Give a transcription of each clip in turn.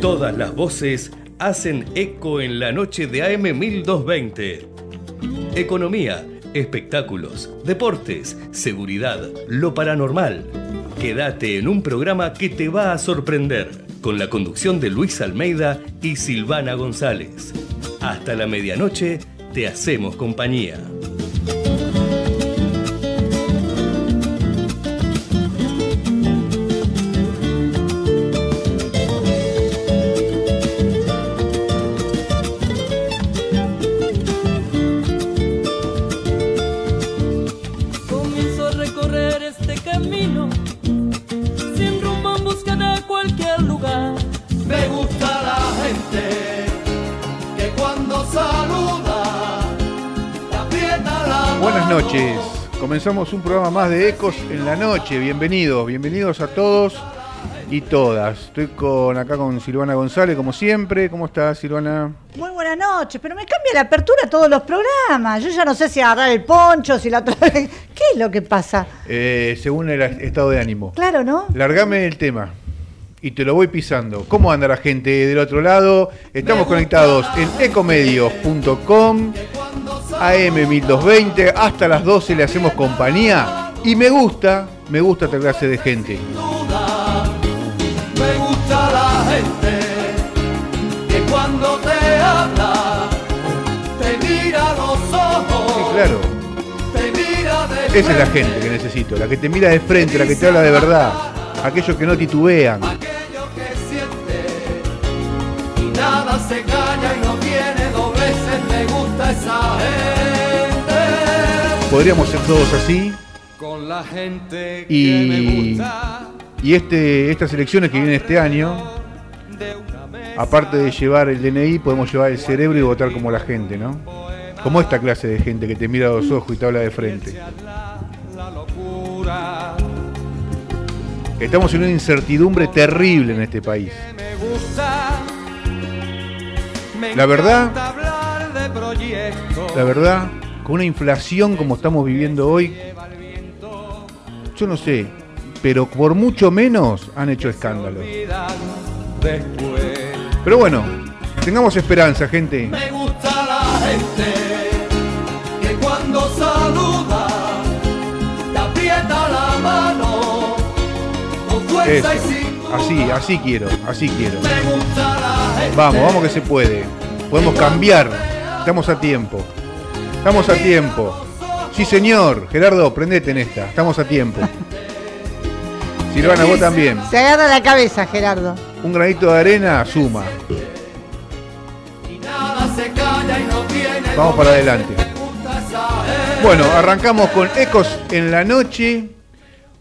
Todas las voces hacen eco en la noche de AM 1220. Economía, espectáculos, deportes, seguridad, lo paranormal. Quédate en un programa que te va a sorprender, con la conducción de Luis Almeida y Silvana González. Hasta la medianoche te hacemos compañía. Comenzamos un programa más de Ecos en la noche. Bienvenidos, bienvenidos a todos y todas. Estoy con acá con Silvana González, como siempre. ¿Cómo estás, Silvana? Muy buenas noches, pero me cambia la apertura a todos los programas. Yo ya no sé si agarrar el poncho, si la otra. ¿Qué es lo que pasa? Eh, según el estado de ánimo. Claro, ¿no? Largame el tema y te lo voy pisando. ¿Cómo anda la gente del otro lado? Estamos conectados en ecomedios.com, AM1220, hasta las 12 le hacemos compañía y me gusta, me gusta esta clase de gente. Me gusta la gente que cuando te habla te mira los Sí, ojos, claro. te mira de Esa es la gente que necesito, la que te mira de frente, la que te habla de verdad, aquellos que no titubean. aquello que siente y nada se calla Podríamos ser todos así Con la gente Y- y este, estas elecciones que vienen este año, aparte de llevar el DNI, podemos llevar el cerebro y votar como la gente, ¿no? Como esta clase de gente que te mira a los ojos y te habla de frente. Estamos en una incertidumbre terrible en este país. La verdad-. La verdad, con una inflación como estamos viviendo hoy, yo no sé, pero por mucho menos han hecho escándalo. Pero bueno, tengamos esperanza, gente. Me gusta la gente que cuando saluda te aprieta la mano con fuerza Eso. y sin duda. Así, así quiero, así quiero. Me gusta la gente. Vamos, vamos que se puede. Podemos cambiar. Estamos a tiempo. Estamos a tiempo. Sí, señor. Gerardo, prendete en esta. Estamos a tiempo. Silvana, vos también. Se agarra la cabeza, Gerardo. Un granito de arena suma. Vamos para adelante. Bueno, arrancamos con Ecos en la noche.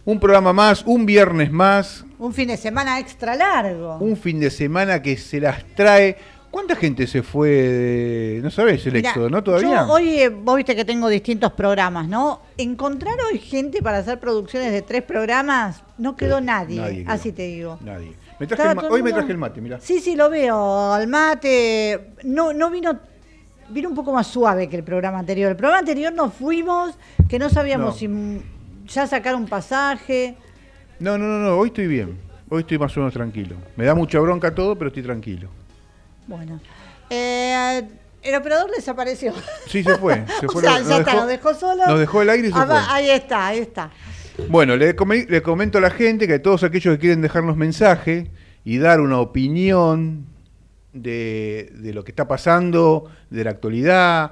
Un programa más, un viernes más. Un fin de semana extra largo. Un fin de semana que se las trae. ¿Cuánta gente se fue de... No sabés el Mirá, éxodo, ¿no? Todavía. Yo hoy, eh, vos viste que tengo distintos programas, ¿no? Encontrar hoy gente para hacer producciones de tres programas, no quedó nadie. Nadie quedó. así te digo. Nadie. Me traje el Hoy me traje el mate, mirá. Sí, sí, lo veo. Al mate. No, no vino. Vino un poco más suave que el programa anterior. El programa anterior nos fuimos, que no sabíamos No. si ya sacar un pasaje. No, no, no, no, hoy estoy bien. Hoy estoy más o menos tranquilo. Me da mucha bronca todo, pero estoy tranquilo. Bueno. Eh, el operador desapareció. Sí, se fue. Se o fue sea, nos ya está, dejó- nos dejó solo. Nos dejó el aire y se Ah, fue. Ahí está, ahí está. Bueno, le, come- le comento a la gente que a todos aquellos que quieren dejarnos mensaje y dar una opinión de, de lo que está pasando, de la actualidad,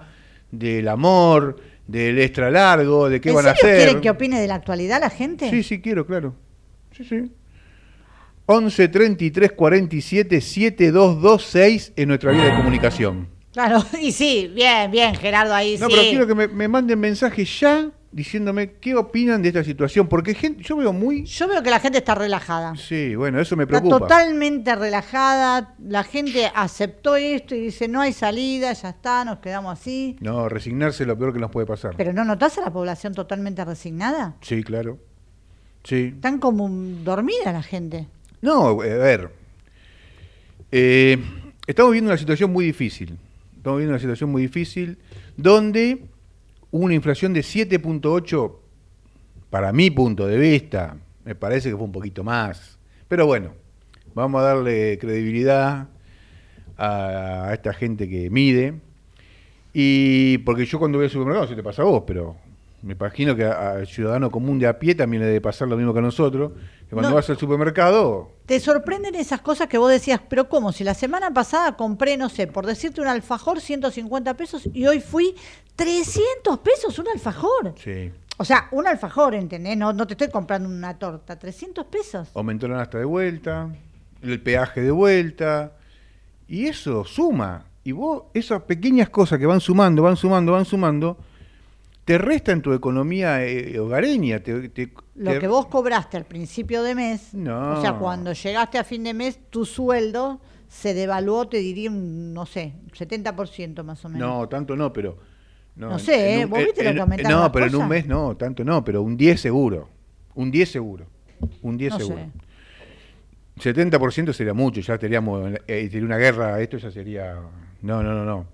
del amor, del extra largo, de qué ¿En van a hacer. quieren que opine de la actualidad la gente? Sí, sí, quiero, claro. Sí, sí. 11 33 47 7226 en nuestra vía de comunicación. Claro, y sí, bien, bien, Gerardo, ahí No, sí. pero quiero que me, me manden mensajes ya diciéndome qué opinan de esta situación, porque gente, yo veo muy... Yo veo que la gente está relajada. Sí, bueno, eso me Está preocupa. totalmente relajada, la gente aceptó esto y dice no hay salida, ya está, nos quedamos así. No, resignarse es lo peor que nos puede pasar. Pero ¿no notás a la población totalmente resignada? Sí, claro. Sí. Están como dormida la gente. No, a ver. Eh, estamos viviendo una situación muy difícil. Estamos viviendo una situación muy difícil donde hubo una inflación de 7.8, para mi punto de vista, me parece que fue un poquito más. Pero bueno, vamos a darle credibilidad a, a esta gente que mide. Y porque yo cuando voy al supermercado, se te pasa a vos, pero me imagino que a- al ciudadano común de a pie también le debe pasar lo mismo que a nosotros. Que cuando No. vas al supermercado, ¿Te sorprenden esas cosas que vos decías, pero cómo? Si la semana pasada compré, no sé, por decirte un alfajor, 150 pesos, y hoy fui 300 pesos un alfajor. sí, O sea, un alfajor, ¿entendés? No, no te estoy comprando una torta, 300 pesos. aumentó la nasta de vuelta, el peaje de vuelta, y eso suma. Y vos, esas pequeñas cosas que van sumando, van sumando, van sumando, te restan tu economía eh, hogareña. Te, te- Lo te- que vos cobraste al principio de mes, No. o sea, cuando llegaste a fin de mes, tu sueldo se devaluó, te diría, un, no sé, 70% más o menos. No, tanto no, pero... No sé, en ¿eh? ¿Vos viste lo que aumentaron No, pero en un mes no, tanto no, pero un 10 seguro. Un 10 seguro. Un 10 No seguro. sé. 70% sería mucho, ya teníamos eh, sería una guerra, esto ya sería... No, no, no, no.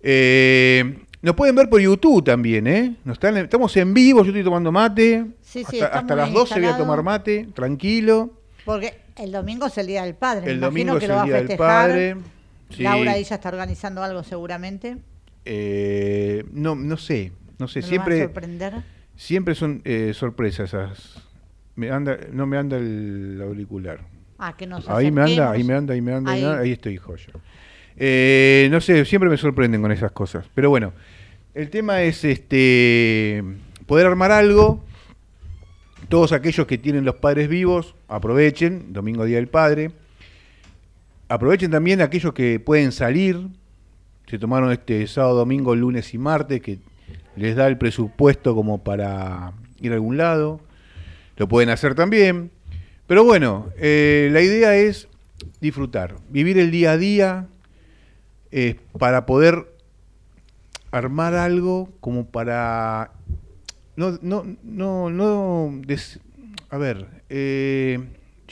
Eh, nos pueden ver por YouTube también, ¿eh? Nos están, estamos en vivo, yo estoy tomando mate. Sí, sí, hasta, las 12 voy a tomar mate, tranquilo. Porque el domingo es el Día del Padre. El domingo que es el Día del. Padre. Sí. Laura ahí ya está organizando algo seguramente. Eh, no, no sé, no sé, ¿Me lo van a siempre... sorprender? Siempre son eh, sorpresas esas. Me anda, no me anda el auricular. Ah, que nos Ahí me anda, ahí me anda, ahí me anda, ahí, Ahí. me anda, ahí estoy joya. Eh, no sé, siempre me sorprenden con esas cosas. Pero bueno, el tema es este poder armar algo. Todos aquellos que tienen los padres vivos, aprovechen, domingo día del padre. Aprovechen también aquellos que pueden salir. Se tomaron este sábado, domingo, lunes y martes, que les da el presupuesto como para ir a algún lado. Lo pueden hacer también. Pero bueno, eh, la idea es disfrutar, vivir el día a día eh, para poder armar algo como para no no no no a ver eh,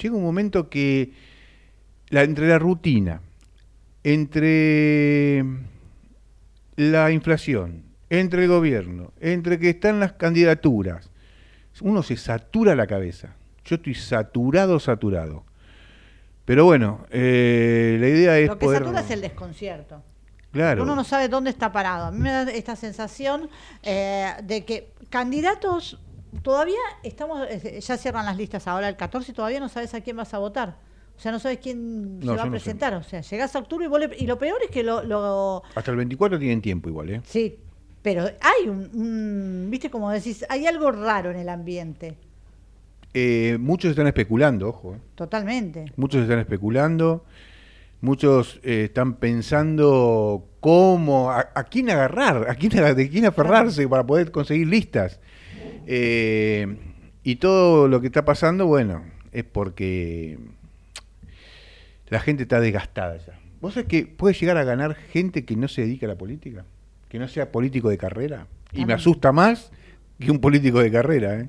llega un momento que la, entre la rutina entre la inflación entre el gobierno entre que están las candidaturas uno se satura la cabeza. Yo estoy saturado saturado pero bueno eh, la idea es Lo que poder satura es el desconcierto. claro Uno no sabe dónde está parado. A mí me da esta sensación eh, de que candidatos todavía estamos, eh, ya cierran las listas ahora el 14 y todavía no sabes a quién vas a votar. O sea, no sabes quién No, se va a no sé. presentar. O sea, llegás a octubre y, vos le- y lo peor es que lo, lo- hasta el 24 tienen tiempo igual eh Sí, pero hay un, un- viste como decís, hay algo raro en el ambiente, Eh, muchos están especulando, ojo. eh. totalmente. Muchos están especulando. Muchos eh, están pensando cómo, a, a quién agarrar, a quién, a- de quién aferrarse para poder conseguir listas. Eh, y todo lo que está pasando, bueno, es porque la gente está desgastada ya. ¿Vos sabés que puede llegar a ganar gente que no se dedica a la política? Que no sea político de carrera. Y me asusta más que un político de carrera, ¿eh?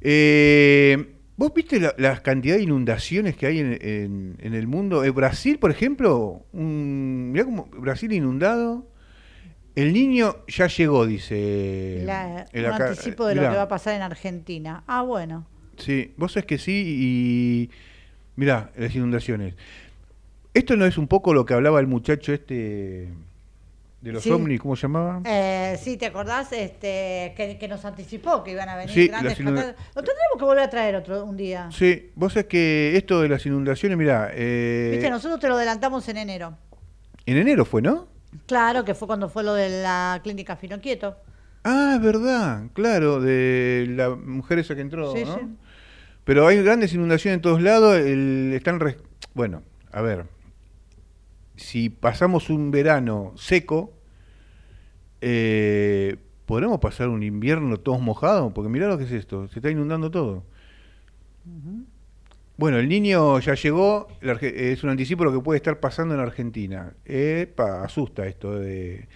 Eh, ¿Vos viste la, la cantidad de inundaciones que hay en, en- en el mundo? En Brasil, por ejemplo, un, mirá como Brasil inundado. El niño ya llegó, dice. La- el un anticipo de mirá, lo que va a pasar en Argentina. Ah, bueno. Sí, vos sabés que sí y... Mirá, las inundaciones. Esto no es un poco lo que hablaba el muchacho este de los Sí. ovnis, ¿cómo se llamaba? Eh, sí, ¿te acordás este, que, que nos anticipó que iban a venir Sí, grandes? Lo tendremos que volver a traer otro un día. Sí, vos sabés que esto de las inundaciones, mirá, eh, Viste, nosotros te lo adelantamos en enero. en enero fue, ¿no? Claro, que fue cuando fue lo de la clínica Fino Quieto. Ah, es verdad, claro, de la mujer esa que entró, Sí, ¿no? sí. Pero hay grandes inundaciones en todos lados, el- están... Bueno, a ver, si pasamos un verano seco, eh, ¿podremos pasar un invierno todos mojados? Porque mirá lo que es esto, se está inundando todo. Bueno, el niño ya llegó, es un anticipo de lo que puede estar pasando en Argentina. Epa, asusta esto de...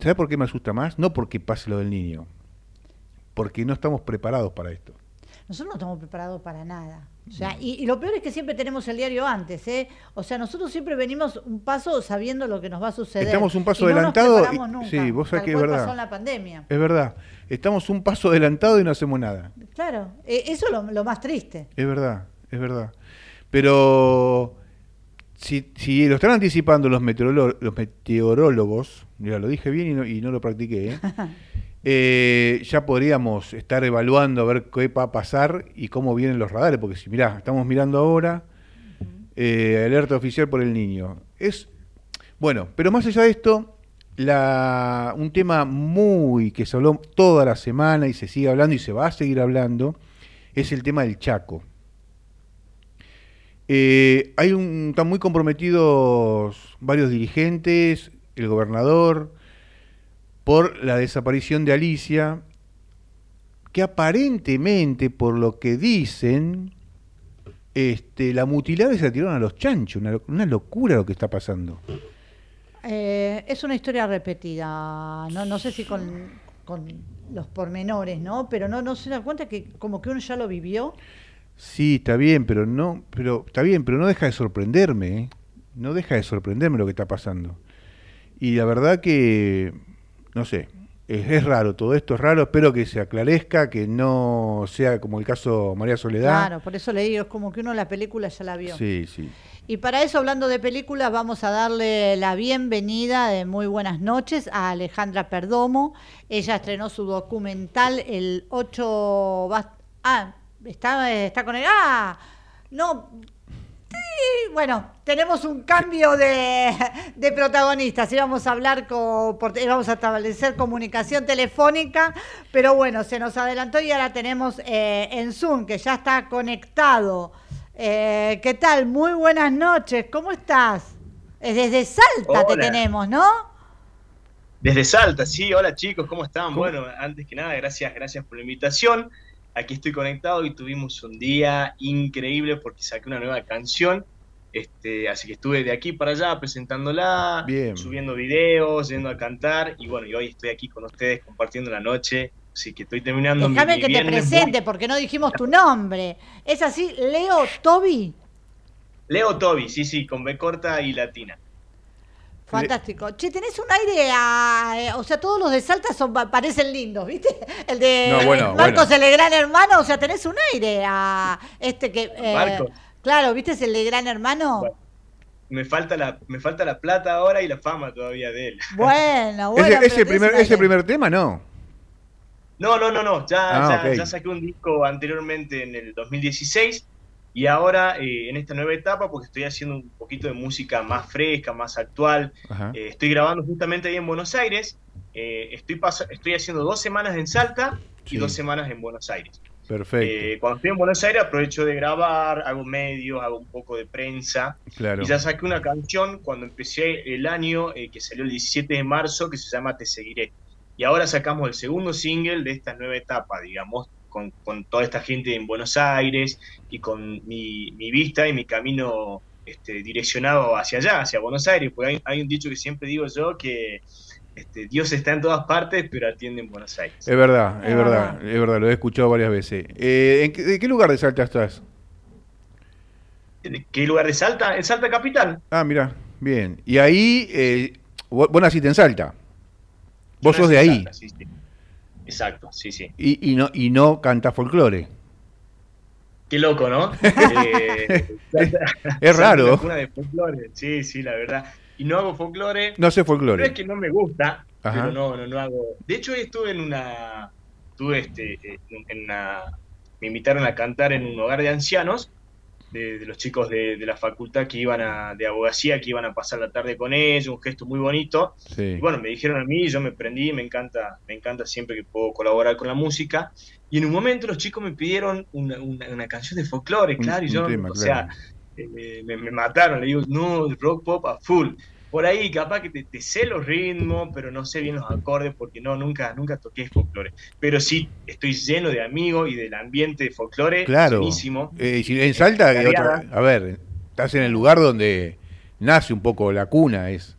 ¿Sabes por qué me asusta más? No porque pase lo del niño, porque no estamos preparados para esto. Nosotros no estamos preparados para nada. O sea, y, y lo peor es que siempre tenemos el diario antes, ¿eh? O sea, nosotros siempre venimos un paso sabiendo lo que nos va a suceder. Estamos un paso Y no nos adelantado y- preparamos nunca, sí, vos sabés que es verdad. pasó en la pandemia. Es verdad, estamos un paso adelantado y no hacemos nada. Claro, eh, eso es lo, lo más triste. Es verdad. es verdad. Pero si, si lo están anticipando los, los meteorólogos, mira, lo dije bien y no, y no lo practiqué, ¿eh? Eh, ya podríamos estar evaluando a ver qué va a pasar y cómo vienen los radares, porque si mirá, estamos mirando ahora, eh, alerta oficial por el niño. Es bueno, pero más allá de esto, la, un tema muy que se habló toda la semana y se sigue hablando y se va a seguir hablando es el tema del Chaco. Eh, hay un, están muy comprometidos varios dirigentes, el gobernador, por la desaparición de Alicia, que aparentemente, por lo que dicen, este, la mutilaron y se la tiraron a los chanchos. Una, lo- una locura lo que está pasando. Eh, es una historia repetida, no, no sé si con, con los pormenores, ¿no? Pero no, no se da cuenta que como que uno ya lo vivió. Sí, está bien, pero no, pero está bien, pero no deja de sorprenderme, ¿eh? no deja de sorprenderme lo que está pasando. Y la verdad que, no sé, es, es raro, todo esto es raro, espero que se aclarezca, que no sea como el caso María Soledad. Claro, por eso le digo, es como que uno la película ya la vio. Sí, sí. Y para eso, hablando de películas, vamos a darle la bienvenida de muy buenas noches a Alejandra Perdomo. Ella estrenó su documental el 8... bas- Ah, está, está con el... Ah, no... Bueno, tenemos un cambio de, de protagonistas. Íbamos a hablar con, por- íbamos a establecer comunicación telefónica, pero bueno, se nos adelantó y ahora tenemos eh, en Zoom, que ya está conectado. Eh, ¿Qué tal? Muy buenas noches, ¿cómo estás? Es desde Salta te tenemos, ¿no? Desde Salta, sí, hola chicos, ¿cómo están? Bueno, antes que nada, gracias, gracias por la invitación. Aquí estoy conectado y tuvimos un día increíble porque saqué una nueva canción. Este, así que estuve de aquí para allá presentándola, Bien. subiendo videos, yendo a cantar y bueno, y hoy estoy aquí con ustedes compartiendo la noche. Así que estoy terminando mi- Déjame mi que te muy- presente porque no dijimos tu nombre. ¿Es así, Leo Toby? Leo Toby, sí, sí, con B corta y latina. Fantástico. Che, tenés un aire a... eh, O sea, todos los de Salta son, pa- parecen lindos, ¿viste? El de No, bueno, Marcos, bueno. el de Gran Hermano, o sea, tenés un aire a... Este que... eh, Marcos. claro, ¿viste? Es el de Gran Hermano. Bueno. Me falta, la, me falta la plata ahora y la fama todavía de él. Bueno, bueno. ese, primer, ese primer tema no. No, no, no, no. Ya, Ah, ya, ya saqué un disco anteriormente en el 2016 y ahora eh, en esta nueva etapa porque estoy haciendo un poquito de música más fresca, más actual. Eh, estoy grabando justamente ahí en Buenos Aires. Eh, estoy, estoy haciendo dos semanas en Salta y Sí. dos semanas en Buenos Aires. Perfecto. Eh, cuando estoy en Buenos Aires aprovecho de grabar, hago medios, hago un poco de prensa. claro. Y ya saqué una canción cuando empecé el año, eh, que salió el 17 de marzo, que se llama Te Seguiré. Y ahora sacamos el segundo single de esta nueva etapa, digamos, con, con toda esta gente en Buenos Aires y con mi, mi vista y mi camino este, direccionado hacia allá, hacia Buenos Aires. Porque hay, hay un dicho que siempre digo yo, que este, Dios está en todas partes, pero atiende en Buenos Aires. Es verdad, es verdad, es verdad, lo he escuchado varias veces. Eh, ¿en qué, ¿De qué lugar de Salta estás? ¿De ¿Qué lugar de Salta? En Salta Capital. Ah, mira, bien. Y ahí, eh, vos vos naciste en Salta. Vos Yo sos de ahí. Salta, sí, sí. Exacto, sí, sí. Y, y no, y no cantás folclore. Qué loco, ¿no? Eh, Es raro. Una de folclore, sí, sí, la verdad. Y no hago folclore. No sé No es folclore. que no me gusta, Ajá. pero no, no, no hago. De hecho, estuve en una. Estuve este, eh, en una. Me invitaron a cantar en un hogar de ancianos, de, de los chicos de, de la facultad que iban a, de abogacía, que iban a pasar la tarde con ellos, un gesto muy bonito. Sí. Y bueno, me dijeron a mí, yo me prendí, me encanta, me encanta siempre que puedo colaborar con la música. Y en un momento los chicos me pidieron una, una- una canción de folclore, Un- claro, y yo, tema, o claro. sea, eh, me, me mataron, le digo, no, rock pop a full. Por ahí capaz que te, te sé los ritmos, pero no sé bien los acordes porque no, nunca, nunca toqué folclore. Pero sí, estoy lleno de amigos y del ambiente de folclore, Claro. buenísimo. Eh, en Salta, eh, otra- a ver, estás en el lugar donde nace un poco la cuna, es.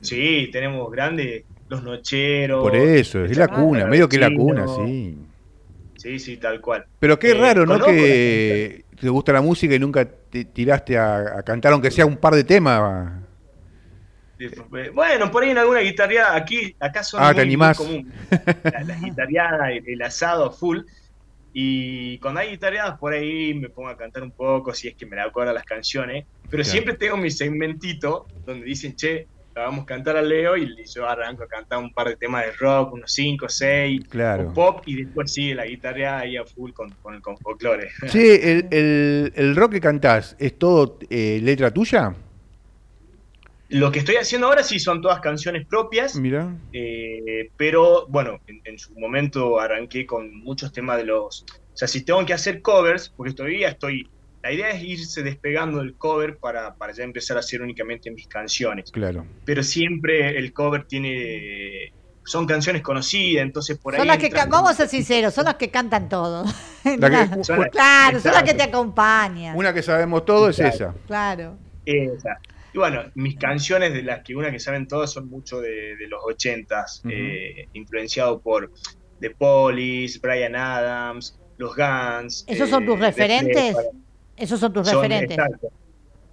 Sí, tenemos grandes, los nocheros. Por eso, es la cuna, medio que la cuna, sí. Sí, sí, tal cual. Pero qué Eh, raro, ¿no? Que te gusta la música y nunca te tiraste a, a cantar, aunque sea un par de temas. De- Bueno, por ahí en alguna guitarreada, aquí, acá son Ah, te muy, animás. común. La, la guitarreada, el, el asado full. Y cuando hay guitarreadas por ahí me pongo a cantar un poco, si es que me la acuerdo las canciones. Pero Claro. siempre tengo mi segmentito donde dicen, che, vamos a cantar a Leo y yo arranco a cantar un par de temas de rock, unos 5, 6, Claro. pop, y después sigue la guitarra ahí a full con, con, con folclore. Sí, el, el- el rock que cantás, ¿es todo eh, letra tuya? Lo que estoy haciendo ahora sí son todas canciones propias. Mira. Eh, pero bueno, en, en su momento arranqué con muchos temas de los... O sea, si tengo que hacer covers, porque todavía estoy... La idea es irse despegando del cover para, para ya empezar a hacer únicamente mis canciones. Claro. Pero siempre el cover tiene... Son canciones conocidas, entonces por ahí... Son las que, entran vamos a ser sinceros, son las que cantan todo. La que- Son las- claro, son las que te acompañan. Una que sabemos todo es esa. Claro. Esa. Y bueno, mis canciones de las que una que saben todas son mucho de, de los ochentas, Ujú. eh, influenciado por The Police, Brian Adams, los Guns. ¿Esos son tus Def referentes? Esos son tus Son- referentes. exacto.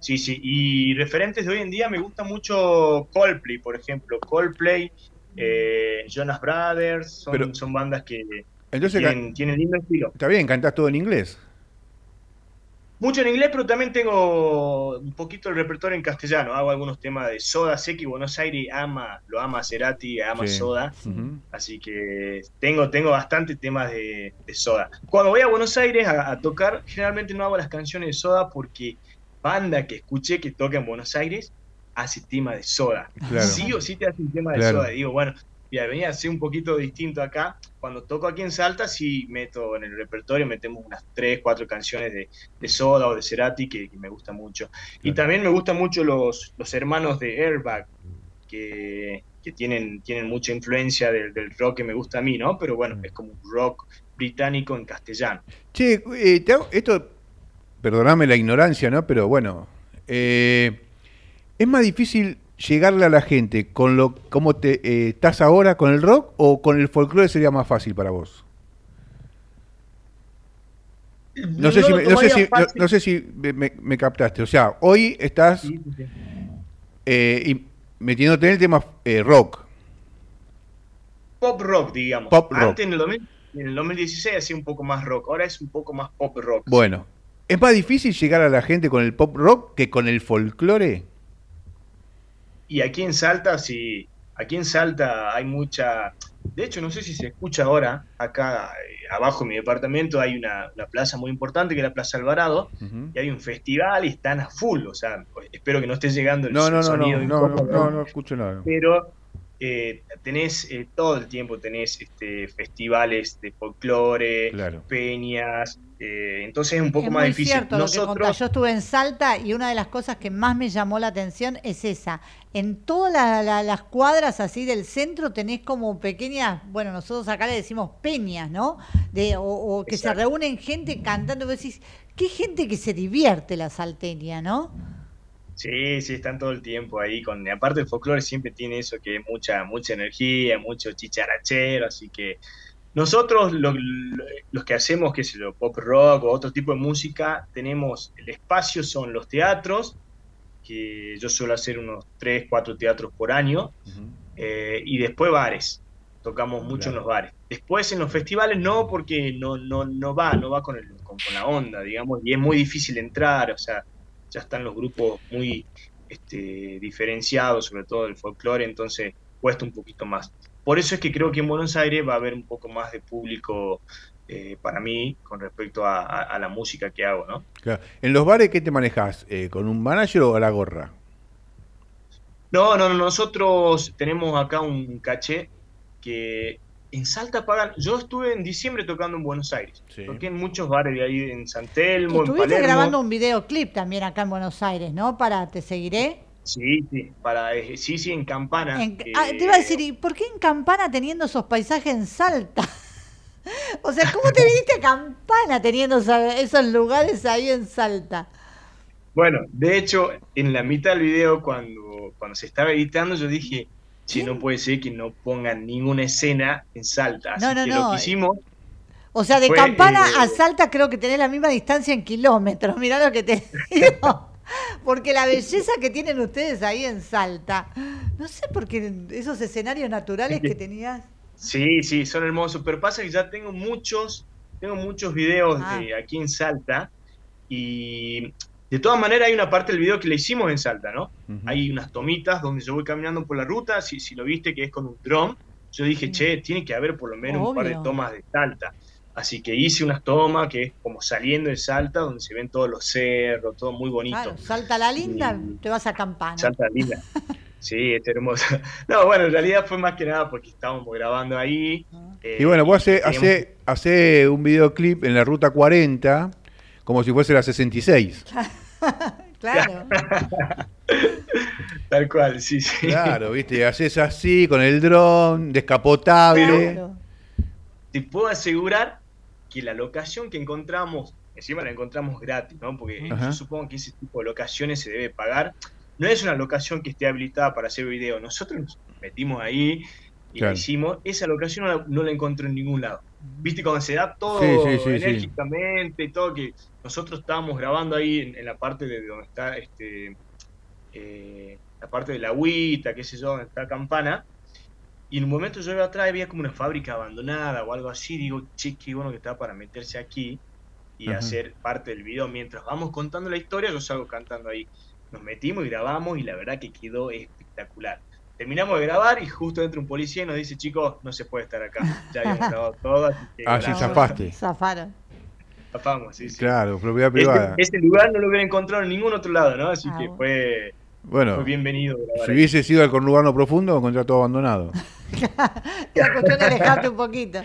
Sí, sí. Y referentes de hoy en día me gusta mucho Coldplay, por ejemplo. Coldplay, eh, Jonas Brothers, son, Pero- son bandas que Entonces, tienen, tienen lindo estilo. está bien, cantás todo en inglés. Mucho en inglés, pero también tengo un poquito el repertorio en castellano. Hago algunos temas de Soda. Sé que Buenos Aires ama, lo ama Cerati, ama Sí. Soda. Así que tengo, tengo bastante temas de, de Soda. Cuando voy a Buenos Aires a, a tocar, generalmente no hago las canciones de Soda porque banda que escuché que toca en Buenos Aires hace tema de Soda. Claro. Sí o sí te hace un tema de Claro. Soda. Digo, bueno, ya venía a ser un poquito distinto acá. Cuando toco aquí en Salta, sí meto en el repertorio, metemos unas tres, cuatro canciones de, de Soda o de Cerati que, que me gusta mucho. Y también me gustan mucho los, los hermanos de Airbag, que, que tienen, tienen mucha influencia del, del rock que me gusta a mí, ¿no? Pero bueno, Mm. es como un rock británico en castellano. Che, eh, te hago- esto, perdoname la ignorancia, ¿no? Pero bueno, eh, ¿es más difícil llegarle a la gente con lo cómo te eh, estás ahora con el rock o con el folclore sería más fácil para vos? No sé si, me, no sé si, no, no sé si me, me- me captaste. O sea, hoy estás Sí, sí, sí. eh, y metiéndote en el tema eh, rock. Pop rock, digamos. Pop rock. Antes en el, 2000 en el 2016 hacía un poco más rock, ahora es un poco más pop rock. Bueno, ¿es más difícil llegar a la gente con el pop rock que con el folclore? Y aquí en Salta, sí, aquí en Salta hay mucha... De hecho, no sé si se escucha ahora, acá eh, abajo en mi departamento hay una, una plaza muy importante que es la Plaza Alvarado, y hay un festival y están a full, o sea, espero que no esté llegando el No, no, sonido no, no, no, no, no escucho nada. pero eh, tenés eh, todo el tiempo tenés este, festivales de folclore, Claro. peñas, eh, entonces es un poco es más muy difícil. cierto lo que contás. Yo estuve en Salta y una de las cosas que más me llamó la atención es esa. En todas la- la- las cuadras así del centro tenés como pequeñas, bueno, nosotros acá le decimos peñas, ¿no? De, o, o que Exacto. se reúnen gente cantando. Vos decís, qué gente que se divierte la salteña, ¿no? sí, sí, están todo el tiempo ahí. Con, aparte el folclore siempre tiene eso que es mucha, mucha energía, mucho chicharachero, así que nosotros lo- lo- los que hacemos, que es lo pop rock o otro tipo de música, tenemos el espacio, son los teatros, que yo suelo hacer unos 3, 4 teatros por año, eh, y después bares. Tocamos mucho Claro. en los bares. Después en los festivales no, porque no, no, no va, no va con, el, con, con la onda, digamos, y es muy difícil entrar, o sea, ya están los grupos muy este, diferenciados, sobre todo del folclore, entonces cuesta un poquito más. Por eso es que creo que en Buenos Aires va a haber un poco más de público eh, para mí con respecto a, a- a la música que hago, ¿no? Claro. ¿En los bares qué te manejas? Eh, ¿Con un manager o a la gorra? No, no, no, nosotros tenemos acá un caché que en Salta pagan. Yo estuve en diciembre tocando en Buenos Aires. Sí. Toqué en muchos bares de ahí, en San Telmo, en estuviste Palermo. grabando un videoclip también acá en Buenos Aires, ¿no? Para Te Seguiré. Sí, sí, para, eh, sí, sí, en Campana. En- eh, ah, te iba a decir, ¿y por qué en Campana teniendo esos paisajes en Salta? o sea, ¿cómo te viniste a Campana teniendo esos lugares ahí en Salta? Bueno, de hecho, en la mitad del video, cuando, cuando se estaba editando, yo dije, si no puede ser que no pongan ninguna escena en Salta. Así No, no, que no. lo que hicimos, O sea, de Fue, Campana eh, a Salta creo que tenés la misma distancia en kilómetros. Mirá lo que te digo. Porque la belleza que tienen ustedes ahí en Salta. No sé por qué esos escenarios naturales que tenías. Sí, sí, son hermosos, pero pasa que ya tengo muchos tengo muchos videos Ah. de aquí en Salta y de todas maneras hay una parte del video que le hicimos en Salta, ¿no? Hay unas tomitas donde yo voy caminando por la ruta, si, si lo viste que es con un dron, yo dije, che, tiene que haber por lo menos un par de tomas de Salta. Así que hice unas tomas que es como saliendo de Salta, donde se ven todos los cerros, todo muy bonito. Claro, salta la linda, Y- te vas a campana. Salta linda. Sí, es hermoso. No, bueno, en realidad fue más que nada porque estábamos grabando ahí. eh, Y bueno, vos hace, teníamos- hace, hace un videoclip en la ruta 40, como si fuese la 66. Claro. Tal cual, sí, sí. Claro, viste, haces así con el dron, descapotable. Claro. Te puedo asegurar que la locación que encontramos, encima la encontramos gratis, ¿no? Porque Ajá. yo supongo que ese tipo de locaciones se debe pagar. No es una locación que esté habilitada para hacer video. Nosotros nos metimos ahí y Claro. la hicimos. Esa locación no la, no la encontré en ningún lado. Viste, cuando se da todo Sí, sí, enérgicamente y todo, que nosotros estábamos grabando ahí en, en la parte de donde está este eh, la parte de la agüita, qué sé yo, donde está Campana. Y en un momento yo veo atrás y había como una fábrica abandonada o algo así. Digo, che, qué bueno que está para meterse aquí y Ajá. hacer parte del video. Mientras vamos contando la historia, yo salgo cantando ahí. Nos metimos y grabamos y la verdad que quedó espectacular. Terminamos de grabar y justo entra un policía y nos dice, chicos, no se puede estar acá. Ya habíamos grabado todo. Así que Ah, sí, zafaste. Zafaron. Zafamos, sí, sí. Claro, propiedad privada. ese lugar no lo hubiera encontrado en ningún otro lado, ¿no? Así Ah, que fue, Bueno, fue bienvenido. grabar si hubiese sido al conurbano profundo, encontrar todo abandonado. La cuestión de alejarte un poquito.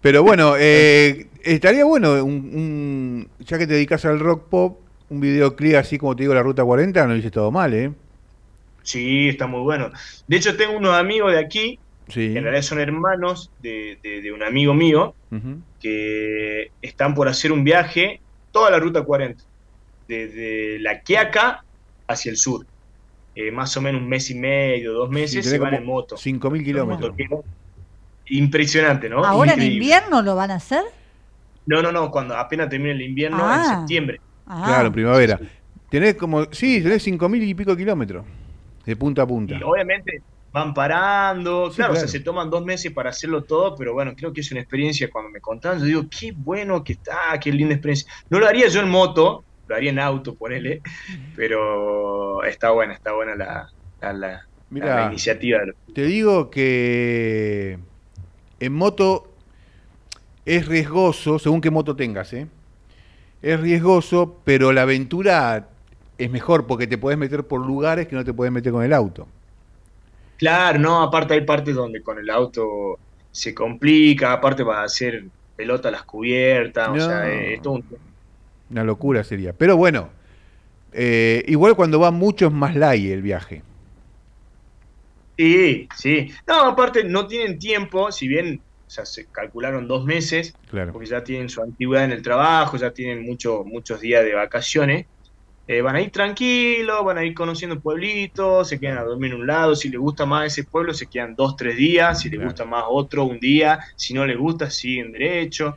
Pero bueno, eh, estaría bueno, un, un- ya que te dedicas al rock pop, un videoclip así como te digo, la Ruta 40, no lo hice todo mal, ¿eh? Sí, está muy bueno. De hecho, tengo unos amigos de aquí, Sí. que en realidad son hermanos de, de- de un amigo mío, que están por hacer un viaje, toda la ruta 40, desde La Quiaca hacia el sur. Eh, más o menos un mes y medio, dos meses, se van en moto. 5.000 kilómetros. Impresionante, ¿no? ¿Ahora en invierno lo van a hacer? No, no, no, cuando apenas termine el invierno, Ah. en septiembre. Ah, Claro, en primavera. Tenés como, sí, tenés 5.000 y pico kilómetros, de punta a punta. Y obviamente van parando, Sí, claro, o claro. sea, se toman dos meses para hacerlo todo, pero bueno, creo que es una experiencia, cuando me contaban, yo digo, qué bueno que está, qué linda experiencia. No lo haría yo en moto, lo haría en auto, ponele, pero está buena, está buena la, la, la- la Mira, iniciativa. te digo que en moto es riesgoso, según qué moto tengas, ¿eh? Es riesgoso, pero la aventura es mejor porque te podés meter por lugares que no te podés meter con el auto. Claro, no, aparte hay partes donde con el auto se complica, aparte va a hacer pelota a las cubiertas, o No. sea, eh, es todo un- Una locura sería. Pero bueno, eh, igual cuando va mucho es más light el viaje. Sí, sí. No, aparte no tienen tiempo, si bien o sea, se calcularon dos meses, Claro. porque ya tienen su antigüedad en el trabajo, ya tienen mucho, muchos días de vacaciones. Eh, van a ir tranquilos, van a ir conociendo pueblitos, se quedan a dormir en un lado. Si les gusta más ese pueblo, se quedan dos, tres días. Si les Claro. gusta más otro, un día. Si no les gusta, siguen derecho.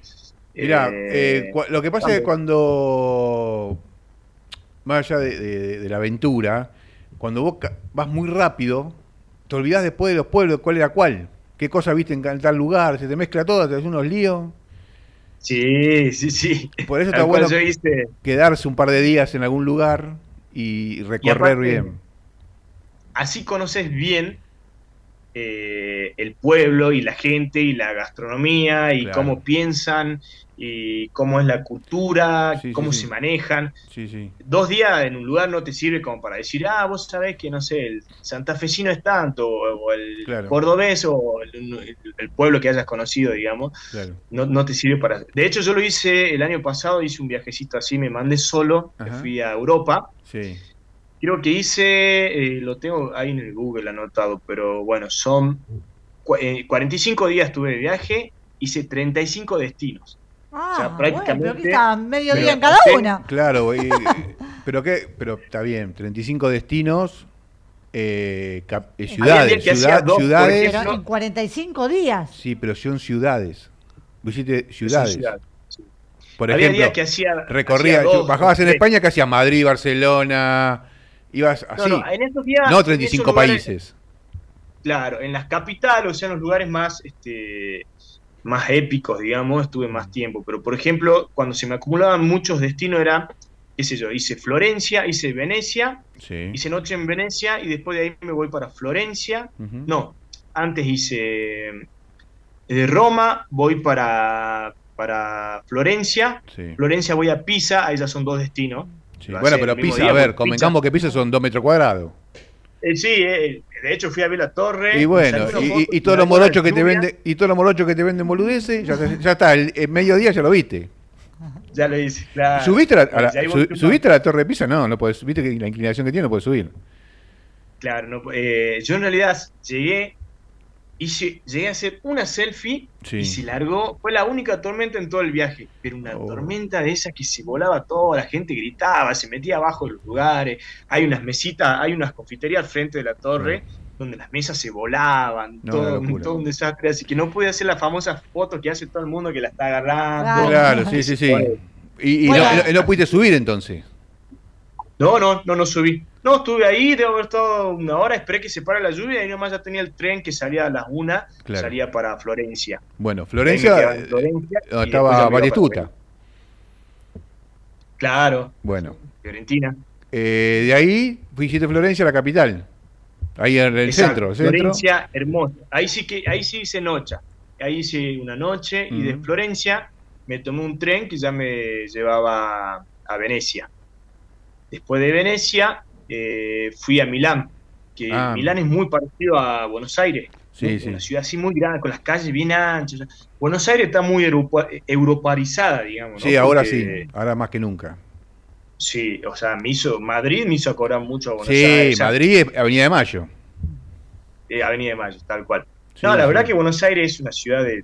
Mira, Eh, lo que pasa es que cuando, más allá de, de- de la aventura, cuando vos vas muy rápido, te olvidás después de los pueblos, cuál era cuál, qué cosa viste en tal lugar, se te mezcla todo, te haces unos líos. Sí, sí, sí. Por eso está bueno hice. quedarse un par de días en algún lugar y recorrer aparte, bien. así conoces bien eh, el pueblo y la gente y la gastronomía y Claro. cómo piensan y cómo es la cultura, Sí, cómo sí. se manejan. Sí. Dos días en un lugar no te sirve como para decir, ah, vos sabés que, no sé, el santafesino es tanto, o, el Claro. cordobés, o el, pueblo que hayas conocido, digamos, Claro. no, no te sirve para... De hecho, yo lo hice el año pasado, hice un viajecito así, me mandé solo, me fui a Europa, Sí. Creo que hice, eh, lo tengo ahí en el Google anotado, pero bueno, son eh, 45 días tuve de viaje, hice 35 destinos. Ah, sea, bueno, prácticamente- pero está medio día en cada una. Claro, y- pero qué, pero está bien, 35 destinos, eh, cap- eh, ciudades, ciudad- dos, ciudades. Pero en 45 días. sí, pero son ciudades. Visite ciudades. ciudades, sí. Por Había ejemplo, días que hacía. recorría, hacía dos, bajabas en tres. España que hacía Madrid, Barcelona, ibas No, así, no, no, en esos días. en esos 35 lugares- países. Claro, en las capitales, o sea, en los lugares más este, más épicos, digamos, estuve más tiempo. Pero, por ejemplo, cuando se me acumulaban muchos destinos era, qué sé yo, hice Florencia, hice Venecia, Sí. hice noche en Venecia y después de ahí me voy para Florencia. No, antes hice eh, de Roma, voy para, para Florencia. Sí, Florencia voy a Pisa, ahí ya son dos destinos. Sí. Bueno, pero Pisa, día, a ver, convengamos que Pisa son dos metros cuadrados. Eh, sí, eh, de hecho fui a ver la torre. Y bueno, y, foto y- y todos los morochos que te vende, y todos los morochos que te venden boludeces, ya, ya está, el, el mediodía ya lo viste. Ya lo hice, claro. ¿Subiste, a la, a. ¿Subiste a la torre de Pisa? No, no puedes, viste que la inclinación que tiene no puedes subir. Claro, no, eh, yo en realidad llegué, hice, llegué a hacer una selfie Sí. y se largó. Fue la única tormenta en todo el viaje, pero una Oh. tormenta de esas que se volaba todo, la gente gritaba, se metía abajo de los lugares. Hay unas mesitas, hay unas confiterías al frente de la torre. Donde las mesas se volaban, No, todo, un- todo un desastre, así que no pude hacer la famosa foto que hace todo el mundo que la está agarrando. Claro. Claro, sí, sí, sí. Y, y Bueno. no, no- no pudiste subir entonces. No, no, no, no subí. No, estuve ahí, debo haber estado una hora, esperé que se pare la lluvia y nomás ya tenía el tren que salía a las una, Claro. salía para Florencia. Bueno, Florencia, eh, Florencia. Florencia. Claro, Bueno, Fiorentina. eh, de ahí fuiste Florencia, la capital. Ahí en el Exacto, centro, centro. Florencia, hermosa. Ahí sí que, ahí sí hice noche. Ahí hice una noche y de. Florencia me tomé un tren que ya me llevaba a Venecia. Después de Venecia eh, fui a Milán, que Ah. Milán es muy parecido a Buenos Aires. Sí, ¿no? sí. Una ciudad así muy grande, con las calles bien anchas. Buenos Aires está muy europa- europarizada, digamos. ¿no? Sí, ahora Porque- sí, ahora más que nunca. Sí, o sea, me hizo, Madrid me hizo acordar mucho a Buenos Sí, Aires. sea, Madrid es Avenida de Mayo. eh, Avenida de Mayo, tal cual. Sí, no, la sí. verdad que Buenos Aires es una ciudad de...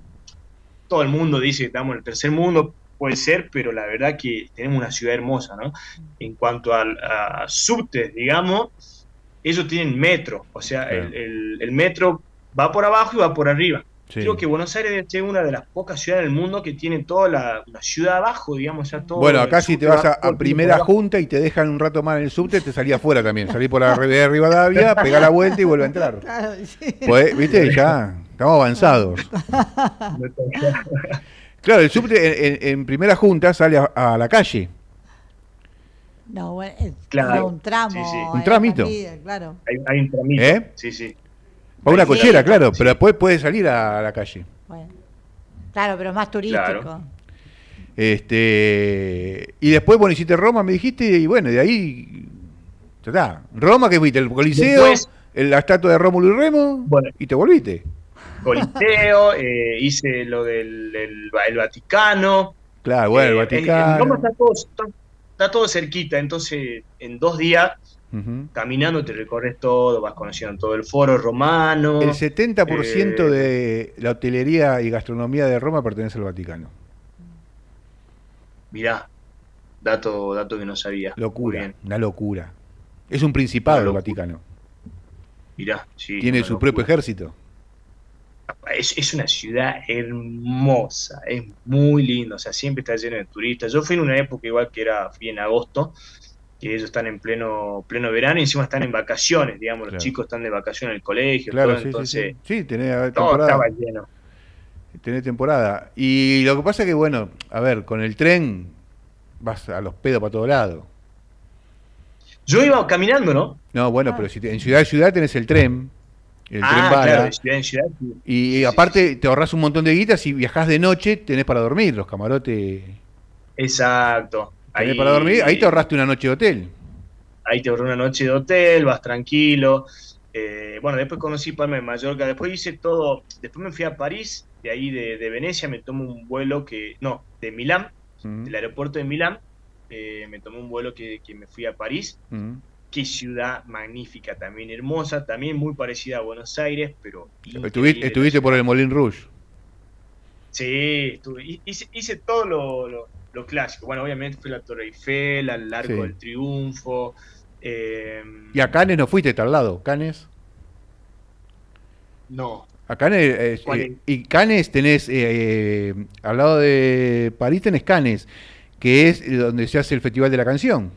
Todo el mundo dice que estamos en el tercer mundo, puede ser, pero la verdad que tenemos una ciudad hermosa, ¿no? En cuanto al, a subtes, digamos, ellos tienen metro, o sea, Claro. el, el- el metro va por abajo y va por arriba. Sí. Creo que Buenos Aires ser una de las pocas ciudades del mundo que tiene toda la, la ciudad abajo, digamos, ya todo. Bueno, acá si te vas va a, primera junta y te dejan un rato más en el subte, te salí afuera también. Salí por la de Rivadavia, pegá la vuelta y vuelve a entrar. Claro, sí. Pues, ¿Viste? Ya, estamos avanzados. Claro, el subte en, en- en primera junta sale a, a la calle. No, bueno, es Claro, un tramo. sí, sí. Un eh, tramito. salida, Claro. Hay, hay un tramito. ¿Eh? Sí, sí. Para una Sí, cochera, claro, sí. pero después puedes salir a la calle. Bueno. Claro, pero más turístico. Claro. Este y después, bueno, hiciste Roma, me dijiste, y bueno, de ahí ya está. Roma, que fuiste? El Coliseo, Después- el- la estatua de Rómulo y Remo, Bueno. y te volviste. Coliseo, eh, hice lo del el- el Vaticano. Claro, bueno, el Eh, Vaticano. Roma está todo, está, está todo cerquita, entonces en dos días caminando te recorres todo, vas conociendo todo el foro romano. El 70% Eh, de la hotelería y gastronomía de Roma pertenece al Vaticano. Mirá, dato, dato que no sabía. Locura, una locura. Es un principado el. Vaticano. mirá, sí, Tiene su locura. propio ejército. Es, es una ciudad hermosa, es muy lindo, o sea, siempre está lleno de turistas. Yo fui en una época igual que era, fui en agosto, que ellos están en pleno, pleno verano y encima están en vacaciones, digamos, Claro. los chicos están de vacaciones en el colegio, Claro, todo, sí, entonces sí, sí. Sí, tenés todo temporada. estaba lleno. Tenés temporada. Y lo que pasa es que, bueno, a ver, con el tren vas a los pedos para todos lados. Yo iba caminando, ¿no? No, bueno, Ah. pero si te- en ciudad a ciudad tenés el tren. El tren ah, bala. claro, de ciudad en ciudad. sí. Y aparte sí, te ahorras un montón de guitas si viajás de noche, tenés para dormir, los camarotes. Exacto. Tenés para dormir, ahí te ahorraste una noche de hotel. ahí te ahorré una noche de hotel, vas tranquilo. Eh, bueno, después conocí Palma de Mallorca, después hice todo, después me fui a París, de ahí de, de Venecia me tomo un vuelo que, no, de Milán, del aeropuerto de Milán, eh, me tomé un vuelo que, que me fui a París, mm. Qué ciudad magnífica, también hermosa, también muy parecida a Buenos Aires, pero... Estuviste, por el Molin Rouge. Sí, estuve, hi- hice, hice todo lo, lo- lo clásico. Bueno, obviamente fue la Torre Eiffel, al Arco Sí. del Triunfo. eh, Y a Cannes no fuiste, está al lado. Cannes. No, A Cannes, eh, ¿Cuál eh, y Cannes tenés, eh, eh, al lado de París tenés Cannes, que es donde se hace el Festival de la Canción.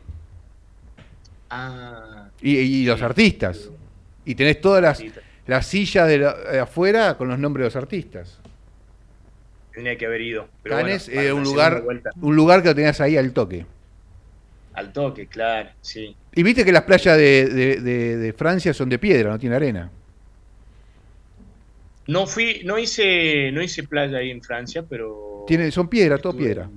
Ah, Y, y los Sí. artistas. Y tenés todas las, las sillas de, la- de afuera con los nombres de los artistas. tendría que haber ido. Pero Cannes bueno, eh, un lugar, un lugar que lo tenías ahí al toque. al toque, claro, sí. Y viste que las playas de, de- de- de Francia son de piedra, no tiene arena. No fui, no hice, no hice playa ahí en Francia, pero Tiene, son piedra, todo piedra.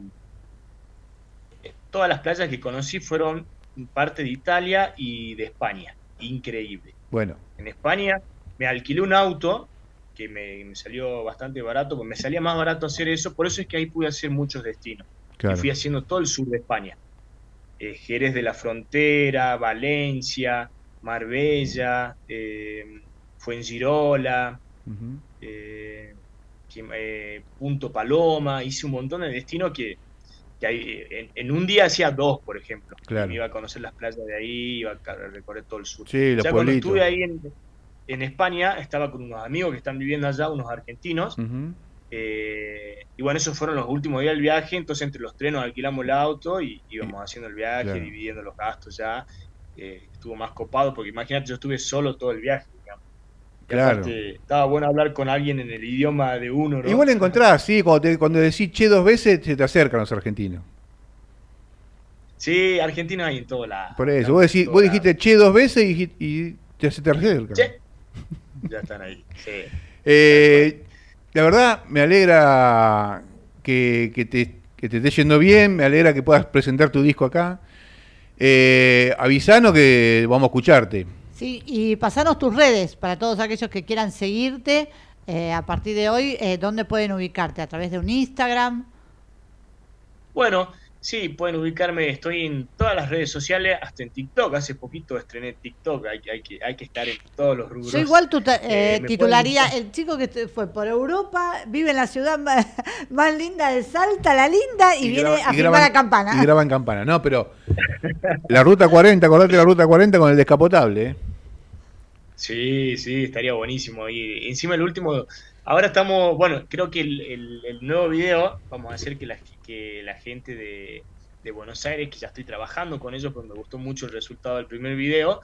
Todas las playas que conocí fueron parte de Italia y de España. Increíble. Bueno, En España me alquilé un auto que me, me salió bastante barato, porque me salía más barato hacer eso, por eso es que ahí pude hacer muchos destinos. claro. Y fui haciendo todo el sur de España. Eh, Jerez de la Frontera, Valencia, Marbella, eh, Fuengirola, eh, eh, Punto Paloma, hice un montón de destinos que, que ahí, en, en un día hacía dos, por ejemplo. Claro. Me iba a conocer las playas de ahí, iba a recorrer todo el sur. Sí, los ya cuando estuve ahí en, en España, estaba con unos amigos que están viviendo allá, unos argentinos, Ujú. eh, y bueno, esos fueron los últimos días del viaje, entonces entre los tres nos alquilamos el auto y íbamos Y- haciendo el viaje, claro. dividiendo los gastos ya. eh, estuvo más copado, porque imagínate, yo estuve solo todo el viaje. Claro. aparte, estaba bueno hablar con alguien en el idioma de uno, ¿no? Igual encontrás, sí, cuando, te- cuando decís che dos veces, se te acercan los argentinos. Sí, Argentina hay en todo lado. Por eso, vos, vos dijiste che dos veces y, y te, se te acercan. Che. Ya están ahí, sí. Eh, la verdad, me alegra que, que te, que te esté yendo bien, me alegra que puedas presentar tu disco acá. Eh, avisanos que vamos a escucharte. Sí, y pasanos tus redes para todos aquellos que quieran seguirte eh, a partir de hoy, eh, ¿dónde pueden ubicarte? ¿A través de un Instagram? Bueno, sí, pueden ubicarme, estoy en todas las redes sociales, hasta en TikTok. Hace poquito estrené TikTok, hay, que- hay, que, hay que estar en todos los rubros. Yo igual tuta- Eh, eh, titularía, pueden- el chico que fue por Europa, vive en la ciudad más, más linda de Salta, la linda, y, viene graba- a y firmar graban- la campana. Y graban campana, no, pero la ruta 40, acordate la ruta 40 con el descapotable. ¿eh? Sí, sí, estaría buenísimo. Y encima el último, ahora estamos, bueno, creo que el, el- el nuevo video, vamos a hacer que la, que la gente de, de Buenos Aires, que ya estoy trabajando con ellos, porque me gustó mucho el resultado del primer video,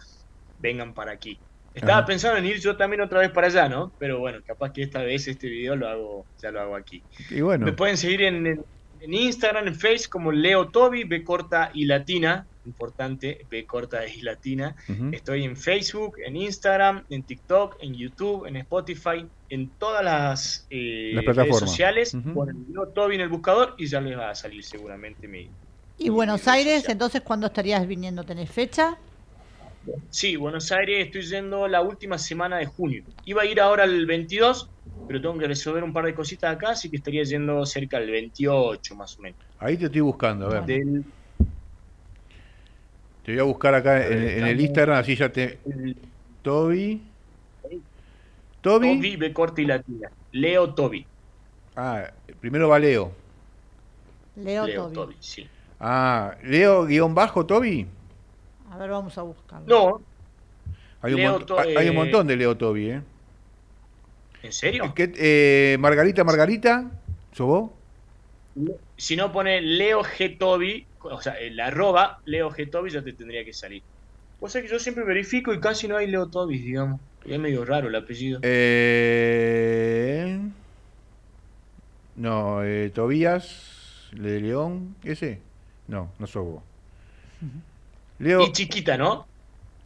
vengan para aquí. Estaba Ajá. pensando en ir yo también otra vez para allá, ¿no? Pero bueno, capaz que esta vez este video lo hago, ya lo hago aquí. Y bueno, Me pueden seguir en, en- en Instagram, en Facebook como Leo Toby, B corta y latina, importante, B corta y latina. Estoy en Facebook, en Instagram, en TikTok, en YouTube, en Spotify, en todas las, eh, Las redes plataformas. sociales. Ujú. Ponen Leo Toby en el buscador y ya les va a salir seguramente mi. y mi Buenos Aires, social. entonces, ¿cuándo estarías viniendo? ¿Tenés fecha? Sí, Buenos Aires estoy yendo la última semana de junio. Iba a ir ahora el 22, pero tengo que resolver un par de cositas acá, así que estaría yendo cerca del 28 más o menos. ahí te estoy buscando, a ver. Del, Te voy a buscar acá en, en el Instagram, así ya te... Toby. Toby. Toby, B corta y latina. Leo Toby. Ah, primero va Leo. Leo, Leo Tobi. Toby, sí. Ah, Leo guion bajo Toby. A ver, vamos a buscarlo. No, Hay un, Leo To- hay- un eh, montón de Leo Toby, ¿eh? ¿en serio? ¿Qué- eh, Margarita, Margarita, ¿sos vos? Si no pone Leo G. Toby, o sea, el arroba Leo G. Toby ya te tendría que salir. O sea que yo siempre verifico y casi no hay Leo Toby, digamos. Y es medio raro el apellido. Eh, no, eh, Tobías, de León, ese. No, no sos vos. Leo, Y chiquita, ¿no?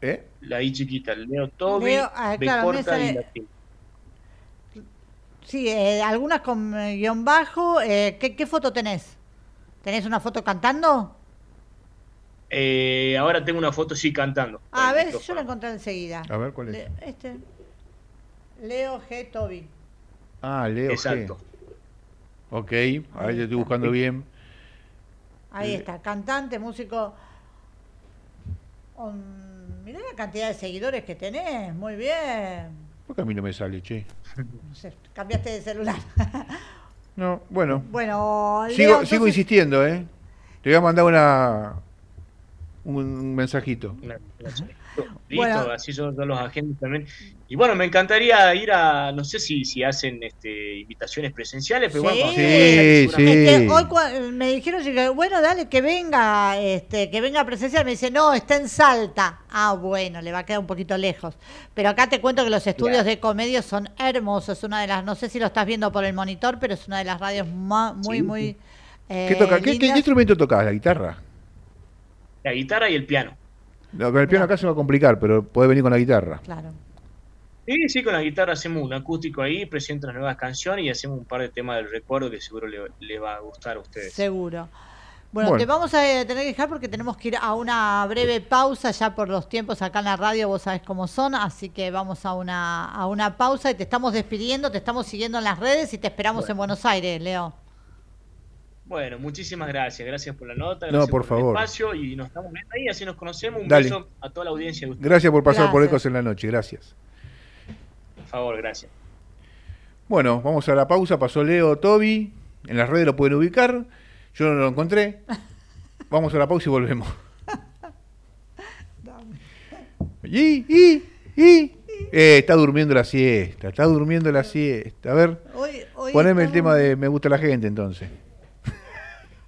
¿eh? La I chiquita. Leo Toby, Leo- ah, B claro, me corta sale- y latina. Sí, eh, algunas con eh, guion bajo. eh, ¿qué, qué foto tenés? ¿Tenés una foto cantando? Eh, ahora tengo una foto, sí, cantando. Ah, a ver, yo la encontré enseguida. A ver, ¿cuál es? Le- este. Leo G. Toby. Ah, Leo G. Exacto. Ok, ahí te estoy buscando bien. Ahí está, cantante, músico. Um, mirá la cantidad de seguidores que tenés, muy bien. ¿Por qué a mí no me sale, che? No sé, cambiaste de celular. No, bueno. bueno, Leo, Sigo, entonces- sigo insistiendo, ¿eh? Te voy a mandar una un mensajito. Una- una- Listo, Bueno. así son todos los agentes también. Y bueno, me encantaría ir a, no sé si, si hacen este, invitaciones presenciales, pero bueno, Sí. ustedes Sí, Es que hoy me dijeron bueno, dale, que venga, este, que venga presencial. Me dice, no, está en Salta. Ah, bueno, le va a quedar un poquito lejos. Pero acá te cuento que los estudios de comedia son hermosos. Una de las, no sé si lo estás viendo por el monitor, pero es una de las radios ma- muy, Sí. muy. eh, ¿Qué, toca? ¿Qué, qué lindas. instrumento tocas? ¿La guitarra? La guitarra y el piano. No, con el piano acá se va a complicar, pero puede venir con la guitarra. Claro. Sí, sí, con la guitarra hacemos un acústico ahí, presento las nuevas canciones y hacemos un par de temas del recuerdo que seguro le, le va a gustar a ustedes. Seguro. Bueno, Bueno. te vamos a eh, tener que dejar porque tenemos que ir a una breve pausa ya por los tiempos acá en la radio, vos sabés cómo son, así que vamos a una, a una pausa y te estamos despidiendo, te estamos siguiendo en las redes y te esperamos en Buenos Aires, Leo. Bueno, muchísimas gracias, gracias por la nota, No, gracias por el favor. espacio y nos estamos viendo ahí, así nos conocemos. Un Dale. beso a toda la audiencia de ustedes. Gracias por pasar por. Ecos en la noche, gracias. Por favor, gracias. Bueno, vamos a la pausa. Pasó Leo Toby. En las redes lo pueden ubicar. Yo no lo encontré. Vamos a la pausa y volvemos. Y, y, y. Eh, está durmiendo la siesta. Está durmiendo la siesta. A ver, Hoy, hoy poneme el tema de Me gusta la gente entonces.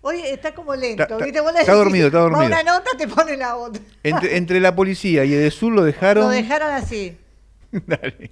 Hoy está como lento, Está- ¿viste? Vos le está decís, dormido, está va dormido. una nota, te pone la otra. Entre, entre la policía y Edesur lo dejaron. Lo dejaron así. Dale.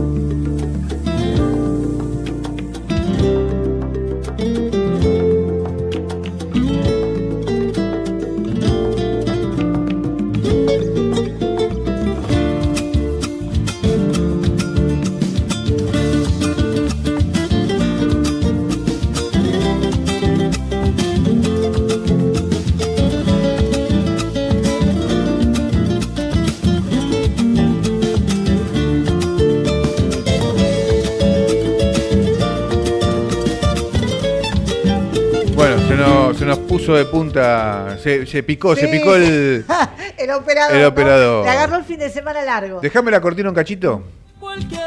Nos, puso de punta. Se, se picó, se picó el. el operador. El ¿no? operador. Le agarró el fin de semana largo. Déjame la cortina un cachito.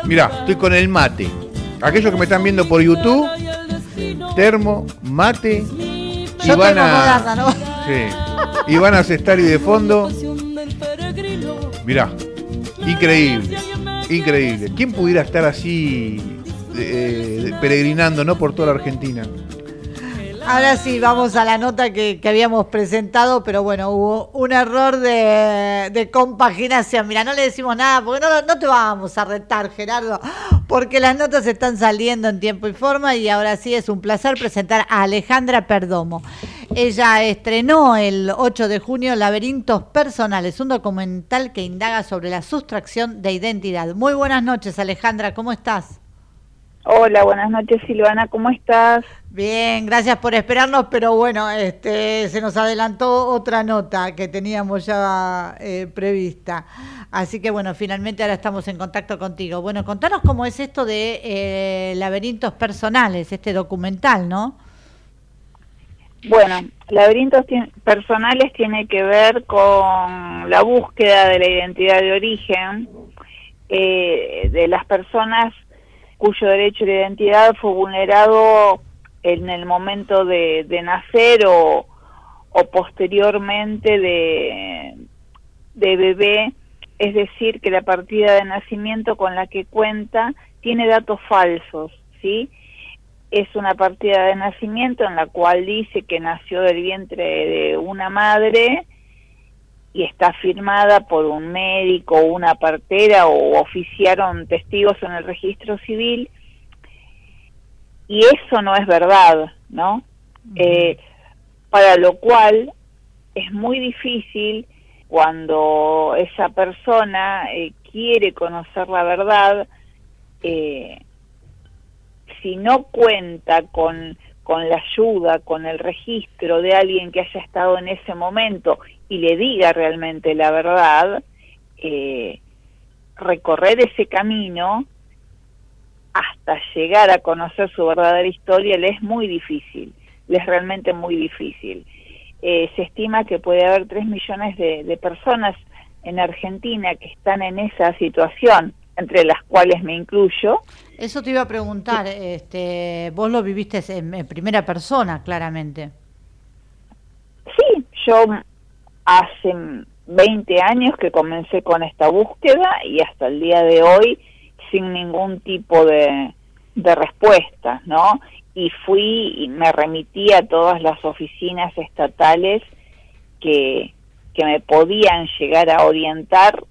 Mirá, estoy con el mate. Aquellos que me están viendo por YouTube, termo, mate, Yo van tengo a. moderna, ¿no? Sí. Y van a Cestari de fondo. Mirá, increíble. Increíble. ¿Quién pudiera estar así eh, peregrinando, no por toda la Argentina? Ahora sí, vamos a la nota que, que habíamos presentado, pero bueno, hubo un error de, de compaginación. Mira, no le decimos nada, porque no, no te vamos a retar, Gerardo, porque las notas están saliendo en tiempo y forma y ahora sí es un placer presentar a Alejandra Perdomo. Ella estrenó el 8 de junio Laberintos Personales, un documental que indaga sobre la sustracción de identidad. Muy buenas noches, Alejandra, ¿cómo estás? Hola, buenas noches Silvana, ¿cómo estás? Bien, gracias por esperarnos, pero bueno, este, se nos adelantó otra nota que teníamos ya eh, prevista. Así que bueno, finalmente ahora estamos en contacto contigo. Bueno, contanos cómo es esto de eh, laberintos personales, este documental, ¿no? Bueno, laberintos personales tiene que ver con la búsqueda de la identidad de origen eh, de las personas cuyo derecho la identidad fue vulnerado en el momento de, de nacer o, o posteriormente de, de bebé, es decir, que la partida de nacimiento con la que cuenta tiene datos falsos, ¿sí? es una partida de nacimiento en la cual dice que nació del vientre de una madre y está firmada por un médico, una partera o oficiaron testigos en el registro civil y eso no es verdad, ¿no? Eh, para lo cual es muy difícil cuando esa persona eh, quiere conocer la verdad, eh, si no cuenta con, con la ayuda, con el registro de alguien que haya estado en ese momento y le diga realmente la verdad, eh, recorrer ese camino hasta llegar a conocer su verdadera historia le es muy difícil, le es realmente muy difícil. Eh, se estima que puede haber 3 millones de, de, personas en Argentina que están en esa situación, entre las cuales me incluyo. Eso te iba a preguntar, este, vos lo viviste en, en primera persona, claramente. Sí, yo hace 20 años que comencé con esta búsqueda y hasta el día de hoy sin ningún tipo de, de respuesta, ¿no? Y fui y me remití a todas las oficinas estatales que, que me podían llegar a orientar,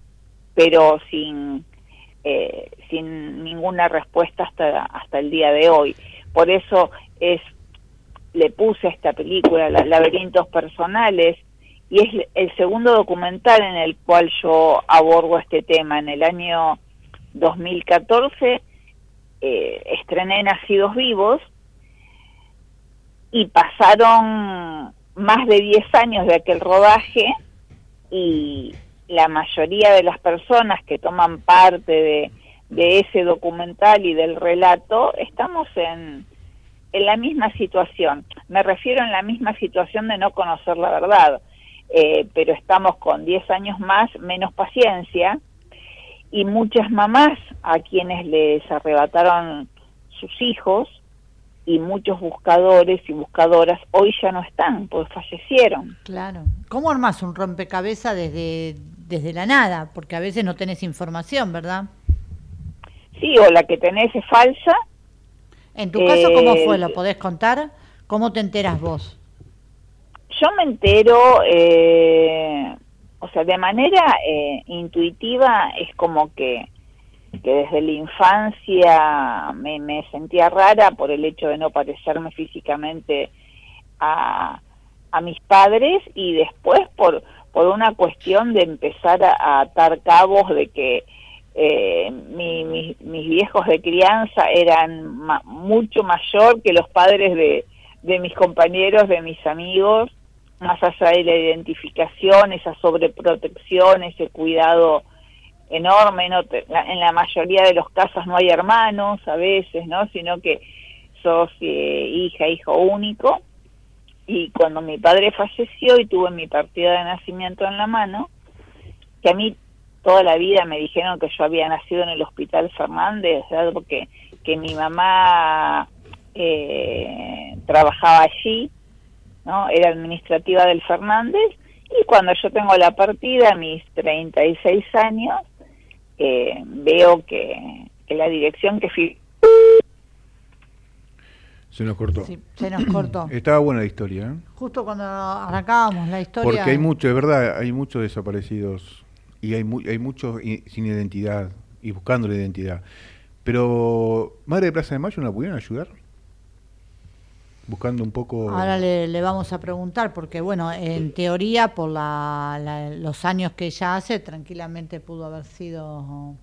pero sin, eh, sin ninguna respuesta hasta, hasta el día de hoy. Por eso es le puse esta película, Laberintos Personales, y es el segundo documental en el cual yo abordo este tema. En el año 2014 eh, estrené Nacidos Vivos y pasaron más de 10 años de aquel rodaje y la mayoría de las personas que toman parte de, de ese documental y del relato estamos en, en la misma situación. Me refiero en la misma situación de no conocer la verdad, eh, pero estamos con 10 años más, menos paciencia, y muchas mamás a quienes les arrebataron sus hijos, y muchos buscadores y buscadoras hoy ya no están, pues fallecieron. Claro. ¿Cómo armas un rompecabezas desde, desde la nada? Porque a veces no tenés información, ¿verdad? Sí, o la que tenés es falsa en tu caso, ¿cómo fue? ¿Lo podés contar? ¿Cómo te enteras vos? Yo me entero, eh, o sea, de manera eh, intuitiva es como que, que desde la infancia me, me, sentía rara por el hecho de no parecerme físicamente a, a mis padres y después por, por una cuestión de empezar a, atar cabos de que eh, mi, mis viejos de crianza eran mucho mayor que los padres de, de mis compañeros, de mis amigos, más allá de la identificación, esa sobreprotección, ese cuidado enorme, no en la mayoría de los casos no hay hermanos a veces, ¿no? Sino que sos eh, hija, hijo único. Y cuando mi padre falleció y tuve mi partida de nacimiento en la mano, que a mí toda la vida me dijeron que yo había nacido en el Hospital Fernández, porque que mi mamá eh, trabajaba allí, ¿no? Era administrativa del Fernández, y cuando yo tengo la partida, a mis 36 años, eh, veo que, que, la dirección que fui... Se nos cortó. Sí, se nos cortó. Estaba buena la historia. ¿eh? Justo cuando arrancábamos la historia. Porque hay mucho, es verdad, hay muchos desaparecidos y hay, hay muchos sin identidad y buscando la identidad. Pero, Madre de Plaza de Mayo, ¿no la pudieron ayudar? Buscando un poco... Ahora le, le vamos a preguntar, porque bueno, en teoría, por la, la, los años que ella hace, tranquilamente pudo haber sido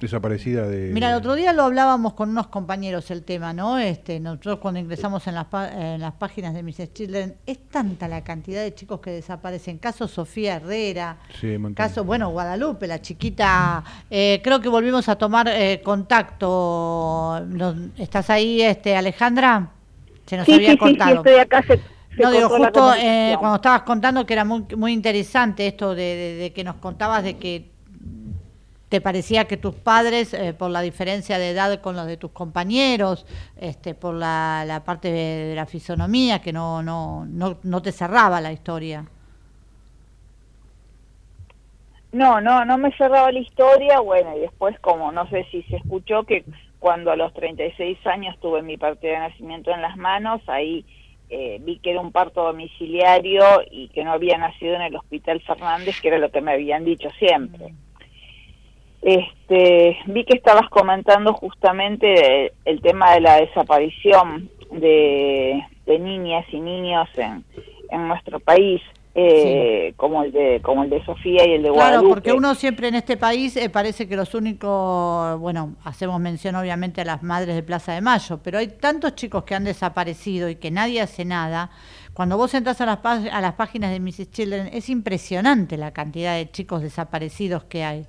desaparecida de... Mira, el otro día lo hablábamos con unos compañeros el tema, ¿no? Este, nosotros cuando ingresamos en las, en las páginas de Mrs. Children, es tanta la cantidad de chicos que desaparecen. Caso Sofía Herrera, sí, caso, bueno, Guadalupe, la chiquita, eh, creo que volvimos a tomar eh, contacto. ¿Estás ahí, este Alejandra? Se nos sí, había sí, cortado. Sí, estoy acá. Se, se no, digo, justo eh, cuando estabas contando que era muy, muy interesante esto de, de, de que nos contabas de que te parecía que tus padres, eh, por la diferencia de edad con los de tus compañeros, este, por la, parte de, de, la fisonomía, que no, no, no, no te cerraba la historia. No, no, no me cerraba la historia, bueno, y después como no sé si se escuchó que cuando a los 36 años tuve mi partida de nacimiento en las manos, ahí eh, vi que era un parto domiciliario y que no había nacido en el Hospital Fernández, que era lo que me habían dicho siempre. Este, vi que estabas comentando justamente el tema de la desaparición de, de niñas y niños en, en nuestro país. Eh, sí. como el de como el de Sofía y el de claro, Guadalupe. porque uno siempre en este país eh, parece que los únicos, bueno, hacemos mención obviamente a las madres de Plaza de Mayo, pero hay tantos chicos que han desaparecido y que nadie hace nada. Cuando vos entras a las, a las páginas de Mrs. Children, es impresionante la cantidad de chicos desaparecidos que hay.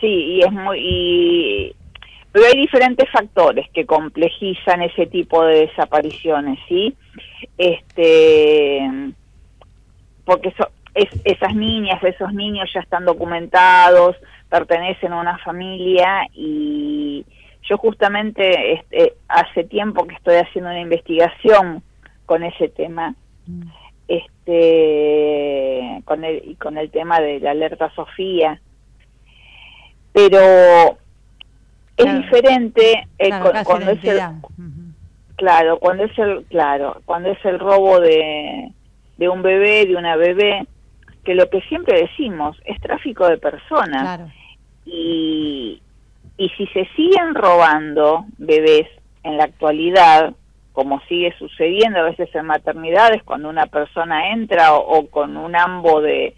Sí, y es muy... y- pero hay diferentes factores que complejizan ese tipo de desapariciones, ¿sí? Este, porque so- es- esas niñas, esos niños ya están documentados, pertenecen a una familia y yo justamente este, hace tiempo que estoy haciendo una investigación con ese tema, este, con el, y con el tema de la alerta Sofía, pero es Claro. diferente eh, Claro, cu- cuando es el, claro cuando es el claro cuando es el robo de de un bebé de una bebé que lo que siempre decimos es tráfico de personas Claro. y y si se siguen robando bebés en la actualidad como sigue sucediendo a veces en maternidades cuando una persona entra o, o con un ambo de,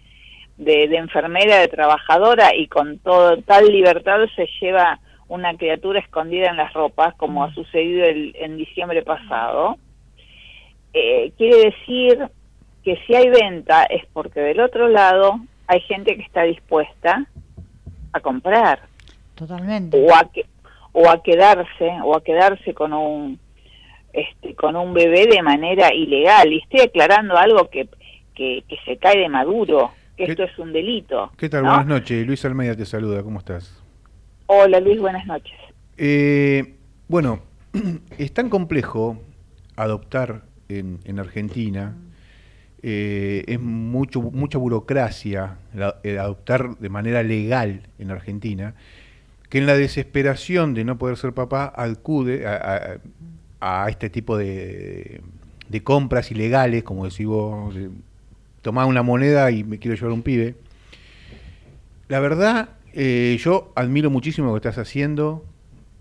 de de enfermera de trabajadora y con todo tal libertad se lleva una criatura escondida en las ropas, como ha sucedido el- en diciembre pasado, eh, quiere decir que si hay venta es porque del otro lado hay gente que está dispuesta a comprar. Totalmente. o a que, o a quedarse o a quedarse con un este con un bebé de manera ilegal. Y estoy aclarando algo que que, que se cae de maduro que ¿Qué- esto es un delito ¿Qué tal? ¿no? Buenas noches. Luis Almeida te saluda. ¿Cómo estás? hola Luis buenas noches Eh, bueno, es tan complejo adoptar en, en Argentina. eh, es mucho mucha burocracia la- el adoptar de manera legal en Argentina que en la desesperación de no poder ser papá acude a, a- a este tipo de, de compras ilegales, como decís vos, tomar una moneda y me quiero llevar un pibe. La verdad, eh, yo admiro muchísimo lo que estás haciendo.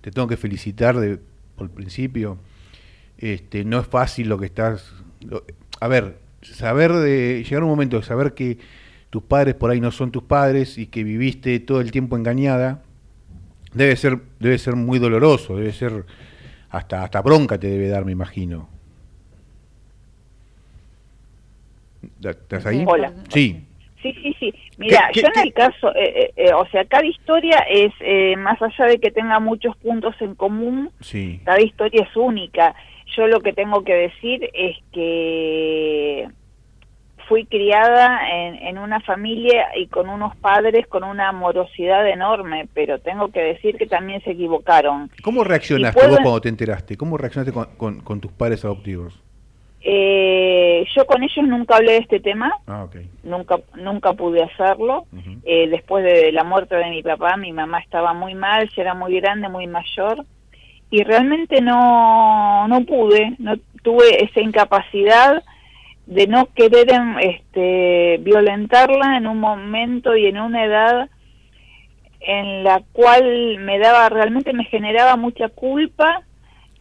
Te tengo que felicitar de, por el principio. Este, no es fácil lo que estás. a ver, saber de. llegar a un momento de saber que tus padres por ahí no son tus padres y que viviste todo el tiempo engañada, debe ser, debe ser muy doloroso, debe ser. Hasta, hasta bronca te debe dar, me imagino. ¿Estás ahí? Hola. Sí. Sí, sí, sí. Mira, ¿Qué- yo en el caso, eh, eh, eh, o sea, cada historia es, eh, más allá de que tenga muchos puntos en común, Sí. cada historia es única. Yo lo que tengo que decir es que fui criada en, en una familia y con unos padres con una amorosidad enorme, pero tengo que decir que también se equivocaron. ¿Cómo reaccionaste puedo- vos cuando te enteraste? ¿Cómo reaccionaste con, con- con tus padres adoptivos? Eh, yo con ellos nunca hablé de este tema, Ah, nunca nunca pude hacerlo. Eh, después de la muerte de mi papá, mi mamá estaba muy mal, ya era muy grande, muy mayor, y realmente no, no pude, no tuve esa incapacidad de no querer em, este, violentarla en un momento y en una edad en la cual me daba, realmente me generaba mucha culpa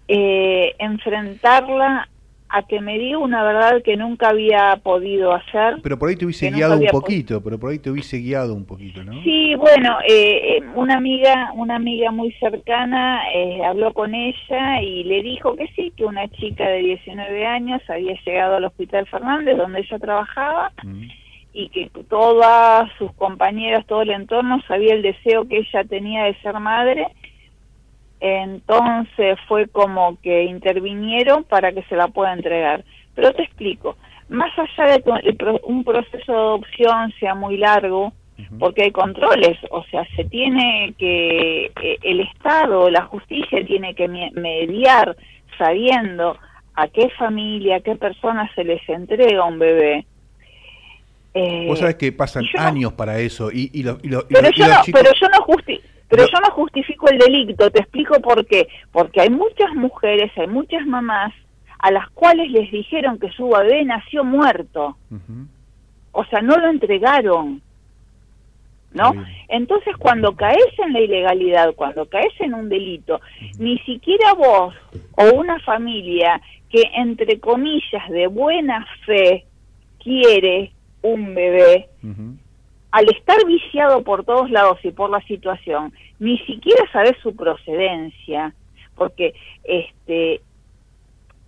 eh, enfrentarla a que me diga una verdad que nunca había podido hacer. Pero por ahí te hubiese guiado un poquito, pero por ahí te hubiese guiado un poquito, ¿no? Sí, bueno, eh, eh, una amiga, una amiga muy cercana eh, habló con ella y le dijo que sí, que una chica de 19 años había llegado al Hospital Fernández donde ella trabajaba Mm. y que todas sus compañeras, todo el entorno sabía el deseo que ella tenía de ser madre. Entonces fue como que intervinieron para que se la pueda entregar. Pero te explico, más allá de que un proceso de adopción sea muy largo, porque hay controles, o sea, se tiene que, eh, el Estado, la justicia tiene que me- mediar sabiendo a qué familia, a qué persona se les entrega un bebé. Eh, Vos sabés que pasan yo no- años para eso y, y los, y y pero yo no, chicos... pero yo no justi pero yo no justifico el delito, te explico por qué. Porque hay muchas mujeres, hay muchas mamás a las cuales les dijeron que su bebé nació muerto. O sea, no lo entregaron. ¿No? Entonces, cuando caes en la ilegalidad, cuando caes en un delito, ni siquiera vos o una familia que, entre comillas, de buena fe quiere un bebé. Al estar viciado por todos lados y por la situación, ni siquiera sabes su procedencia, porque este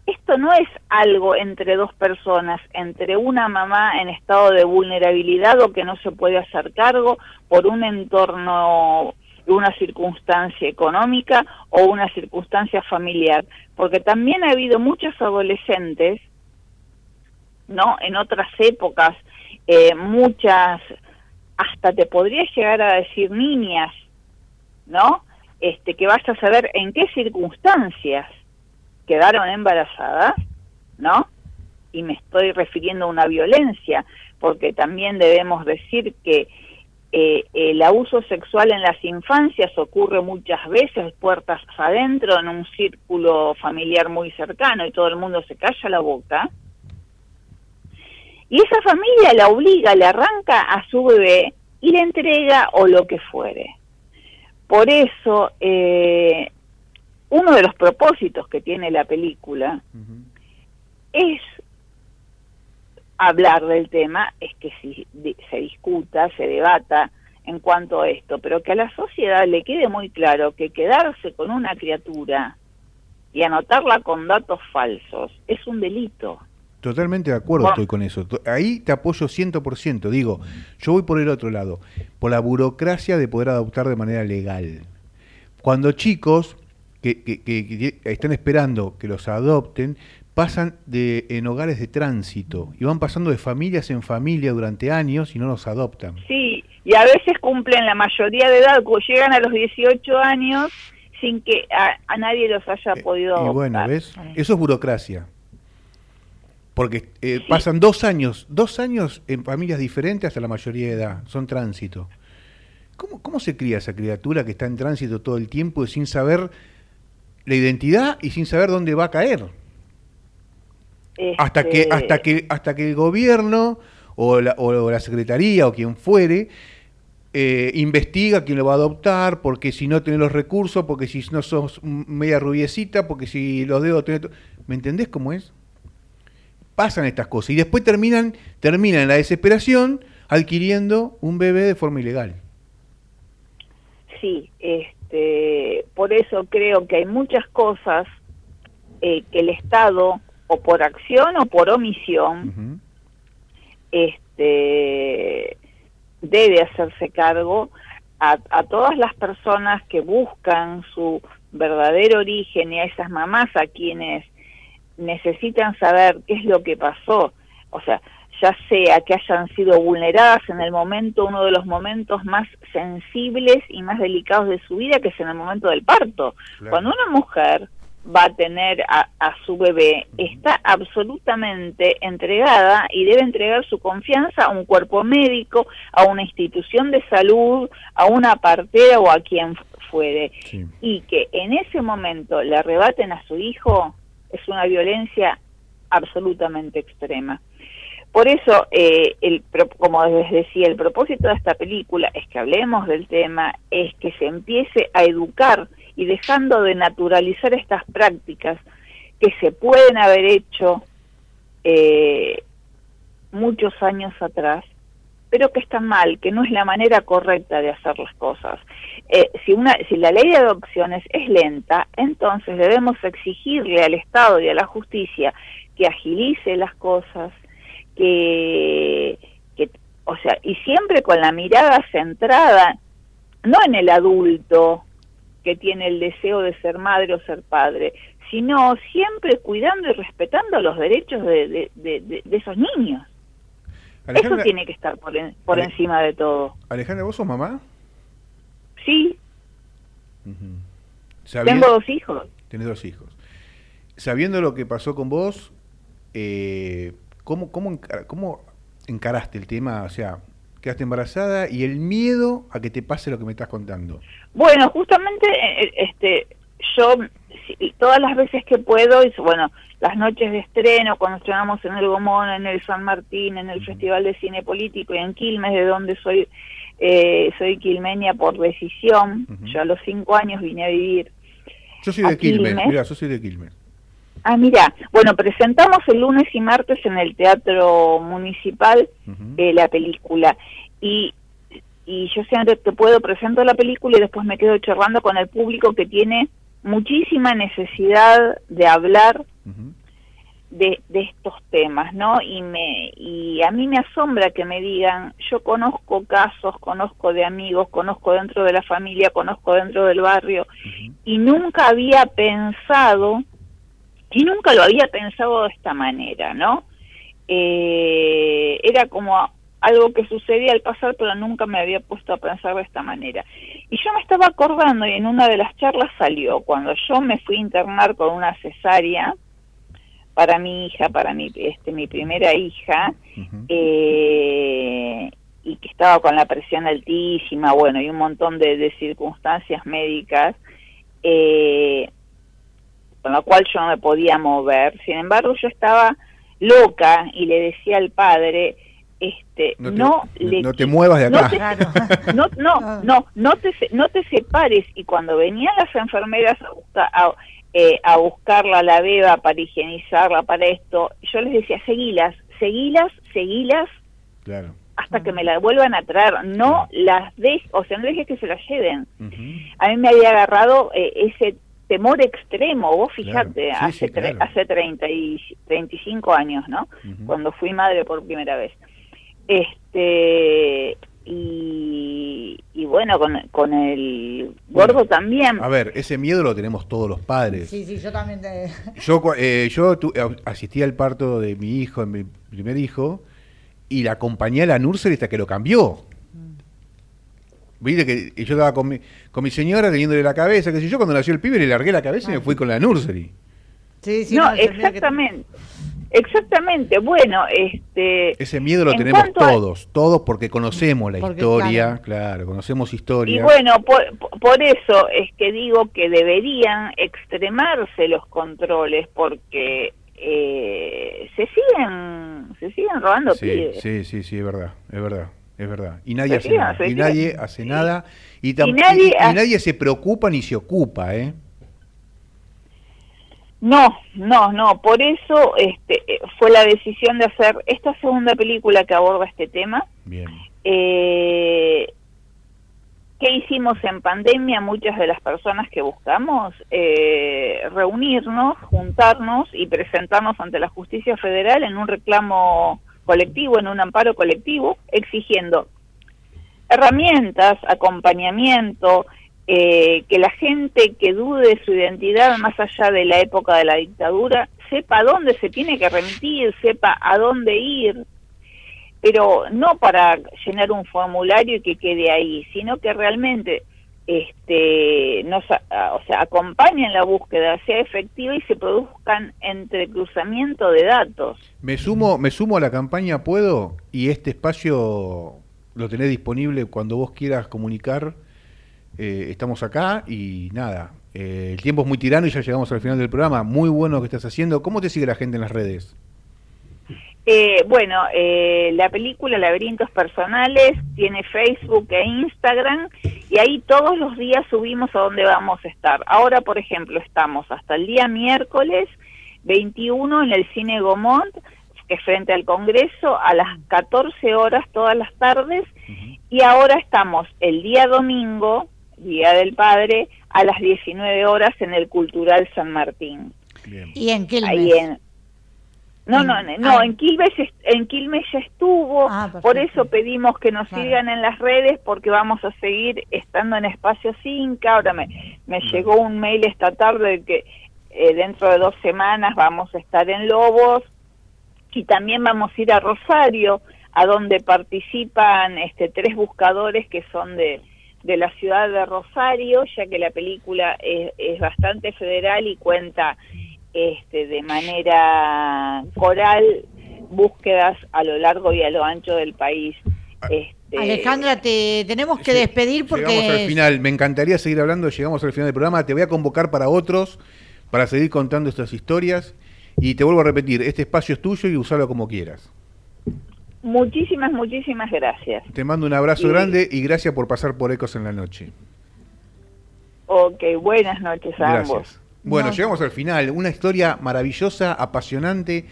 esto no es algo entre dos personas, entre una mamá en estado de vulnerabilidad o que no se puede hacer cargo por un entorno, una circunstancia económica o una circunstancia familiar, porque también ha habido muchos adolescentes, ¿no? En otras épocas, eh, muchas, hasta te podría llegar a decir niñas, ¿no? Este, que vas a saber en qué circunstancias quedaron embarazadas, ¿no? Y me estoy refiriendo a una violencia, porque también debemos decir que eh, el abuso sexual en las infancias ocurre muchas veces puertas adentro, en un círculo familiar muy cercano y todo el mundo se calla la boca. Y esa familia la obliga, le arranca a su bebé y le entrega o lo que fuere. Por eso, eh, uno de los propósitos que tiene la película es hablar del tema, es que si, se discuta, se debata en cuanto a esto, pero que a la sociedad le quede muy claro que quedarse con una criatura y anotarla con datos falsos es un delito. Totalmente de acuerdo estoy con eso. Ahí te apoyo 100%. Digo, yo voy por el otro lado, por la burocracia de poder adoptar de manera legal. Cuando chicos que, que, están esperando que los adopten, pasan de, en hogares de tránsito y van pasando de familias en familia durante años y no los adoptan. Sí, y a veces cumplen la mayoría de edad, llegan a los 18 años sin que a, nadie los haya eh, podido adoptar. Y bueno, ¿ves? Eso es burocracia. Porque eh, pasan dos años, dos años en familias diferentes hasta la mayoría de edad, son tránsito. ¿Cómo, ¿Cómo se cría esa criatura que está en tránsito todo el tiempo sin saber la identidad y sin saber dónde va a caer. Hasta que este hasta que hasta que el gobierno o la, o la secretaría o quien fuere eh, investiga quién lo va a adoptar, porque si no tiene los recursos, porque si no sos media rubiecita, porque si los dedos tenés... ¿Me entendés cómo es? Pasan estas cosas y después terminan, terminan en la desesperación adquiriendo un bebé de forma ilegal. Sí, este por eso creo que hay muchas cosas eh, que el Estado, o por acción o por omisión, este, debe hacerse cargo a, a, todas las personas que buscan su verdadero origen y a esas mamás a quienes necesitan saber qué es lo que pasó. O sea, ya sea que hayan sido vulneradas en el momento, uno de los momentos más sensibles y más delicados de su vida, que es en el momento del parto. Cuando una mujer va a tener a, su bebé, está absolutamente entregada y debe entregar su confianza a un cuerpo médico, a una institución de salud, a una partera o a quien fuere. Y que en ese momento le arrebaten a su hijo es una violencia absolutamente extrema. Por eso, eh, el, como les decía, el propósito de esta película es que hablemos del tema, es que se empiece a educar y dejando de naturalizar estas prácticas que se pueden haber hecho eh, muchos años atrás, pero que están mal, que no es la manera correcta de hacer las cosas. Eh, si, una, si la ley de adopciones es lenta, entonces debemos exigirle al Estado y a la justicia que agilice las cosas, que, o sea, y siempre con la mirada centrada, no en el adulto que tiene el deseo de ser madre o ser padre, sino siempre cuidando y respetando los derechos de, de, esos niños. Eso tiene que estar por, por encima de todo. Alejandra, ¿vos sos mamá? Sí. Tengo dos hijos. Tienes dos hijos. Sabiendo lo que pasó con vos, eh, ¿Cómo, cómo, cómo encaraste el tema? O sea, quedaste embarazada y el miedo a que te pase lo que me estás contando. Bueno, justamente eh, eh, este yo todas las veces que puedo, y bueno, las noches de estreno, cuando estrenamos en el Gomón, en el San Martín, en el Festival de Cine Político y en Quilmes, de donde soy eh, soy quilmenia por decisión, yo a los cinco años vine a vivir. Yo soy de Quilmes, mira, yo soy de Quilmes. Ah, mira, bueno, presentamos el lunes y martes en el Teatro Municipal eh, la película y, y yo siempre te puedo presento la película y después me quedo charlando con el público que tiene muchísima necesidad de hablar de, de estos temas, ¿no? Y me y a mí me asombra que me digan, yo conozco casos, conozco de amigos, conozco dentro de la familia, conozco dentro del barrio y nunca había pensado y nunca lo había pensado de esta manera, ¿no? Eh, era como algo que sucedía al pasar, pero nunca me había puesto a pensar de esta manera. Y yo me estaba acordando y en una de las charlas salió, cuando yo me fui a internar con una cesárea, para mi hija, para mi, este, mi primera hija, eh, y que estaba con la presión altísima, bueno, y un montón de, circunstancias médicas, eh, con la cual yo no me podía mover. Sin embargo, yo estaba loca y le decía al padre, este, no, te, no, te muevas de acá. No, no, no, no, te, no te separes. Y cuando venían las enfermeras a buscar, a, eh, a buscarla a la beba para higienizarla, para esto, yo les decía, seguilas, seguilas, seguilas, claro. hasta que me la vuelvan a traer, no las dejes, o sea, no dejes que se la lleven. A mí me había agarrado eh, ese temor extremo, vos fijate, hace, hace 30 y 35 años, ¿no? Cuando fui madre por primera vez. Este, y, bueno, con, con el gordo también. A ver, ese miedo lo tenemos todos los padres. Sí, sí, yo también. Yo, eh, yo asistí al parto de mi hijo, mi primer hijo, y la acompañé a la nursery hasta que lo cambió. Mm. Viste que yo estaba con mi, con mi señora teniéndole la cabeza, que sé yo, cuando nació el pibe le largué la cabeza y me fui con la nursery. Sí, sí, no, exactamente. Exactamente, bueno, este... Ese miedo lo tenemos todos, todos porque conocemos la historia, claro. conocemos historia. Y bueno, por, eso es que digo que deberían extremarse los controles porque eh, se siguen se siguen robando sí, Sí, sí, sí, es verdad, es verdad. Es verdad. Y nadie hace nada. Y nadie hace nada. Y, y, nadie, y nadie se preocupa ni se ocupa, ¿eh? No, no, no. Por eso este, eh, fue la decisión de hacer esta segunda película que aborda este tema. Bien. Eh, ¿Qué hicimos en pandemia? Muchas de las personas que buscamos eh, reunirnos, juntarnos y presentarnos ante la justicia federal en un reclamo colectivo, en un amparo colectivo, exigiendo herramientas, acompañamiento, eh, que la gente que dude de su identidad más allá de la época de la dictadura sepa dónde se tiene que remitir, sepa a dónde ir, pero no para llenar un formulario y que quede ahí, sino que realmente este nos o sea acompañen la búsqueda sea efectiva y se produzcan entrecruzamiento de datos. Me sumo me sumo a la campaña puedo y este espacio lo tenés disponible cuando vos quieras comunicar eh, estamos acá y nada, eh, el tiempo es muy tirano y ya llegamos al final del programa. Muy bueno lo que estás haciendo. ¿Cómo te sigue la gente en las redes? Eh, bueno, la película Laberintos Personales tiene Facebook e Instagram y ahí todos los días subimos a dónde vamos a estar. Ahora, por ejemplo, estamos hasta el día miércoles 21 en el Cine Gomont, que es frente al Congreso, a las 14 horas todas las tardes. Y ahora estamos el día domingo, Día del Padre, a las 19 horas en el Cultural San Martín. ¿Y en Quilmes? No, no, no, en Quilmes, en Quilmes ya estuvo, ah, por eso pedimos que nos sigan en las redes porque vamos a seguir estando en Espacio 5. Ahora me, me llegó un mail esta tarde de que eh, dentro de dos semanas vamos a estar en Lobos. Y también vamos a ir a Rosario, a donde participan este, tres buscadores que son de, de la ciudad de Rosario, ya que la película es, bastante federal y cuenta este, de manera coral búsquedas a lo largo y a lo ancho del país. Este, Alejandra, te tenemos que despedir porque... Llegamos al final, me encantaría seguir hablando, llegamos al final del programa, te voy a convocar para otros, para seguir contando estas historias, y te vuelvo a repetir, este espacio es tuyo y usalo como quieras. Muchísimas, muchísimas gracias. Te mando un abrazo grande y gracias por pasar por Ecos en la noche. Ok, buenas noches a ambos. Bueno, llegamos al final. Una historia maravillosa, apasionante.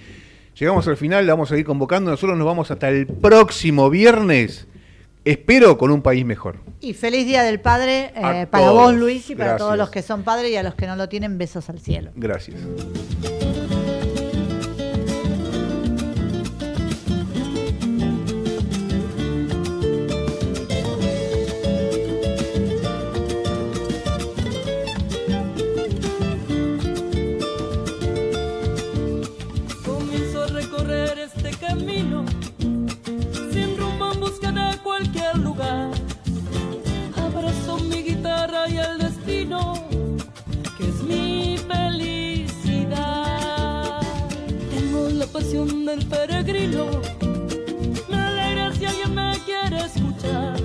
Llegamos al final, la vamos a seguir convocando. Nosotros nos vamos hasta el próximo viernes. Espero con un país mejor. Y feliz Día del Padre eh, para vos, Luis, y para todos los que son padres y a los que no lo tienen, besos al cielo. Gracias. lugar. Abrazo mi guitarra y el destino, que es mi felicidad. Tengo la pasión del peregrino, me alegra si alguien me quiere escuchar.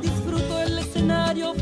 Disfruto el escenario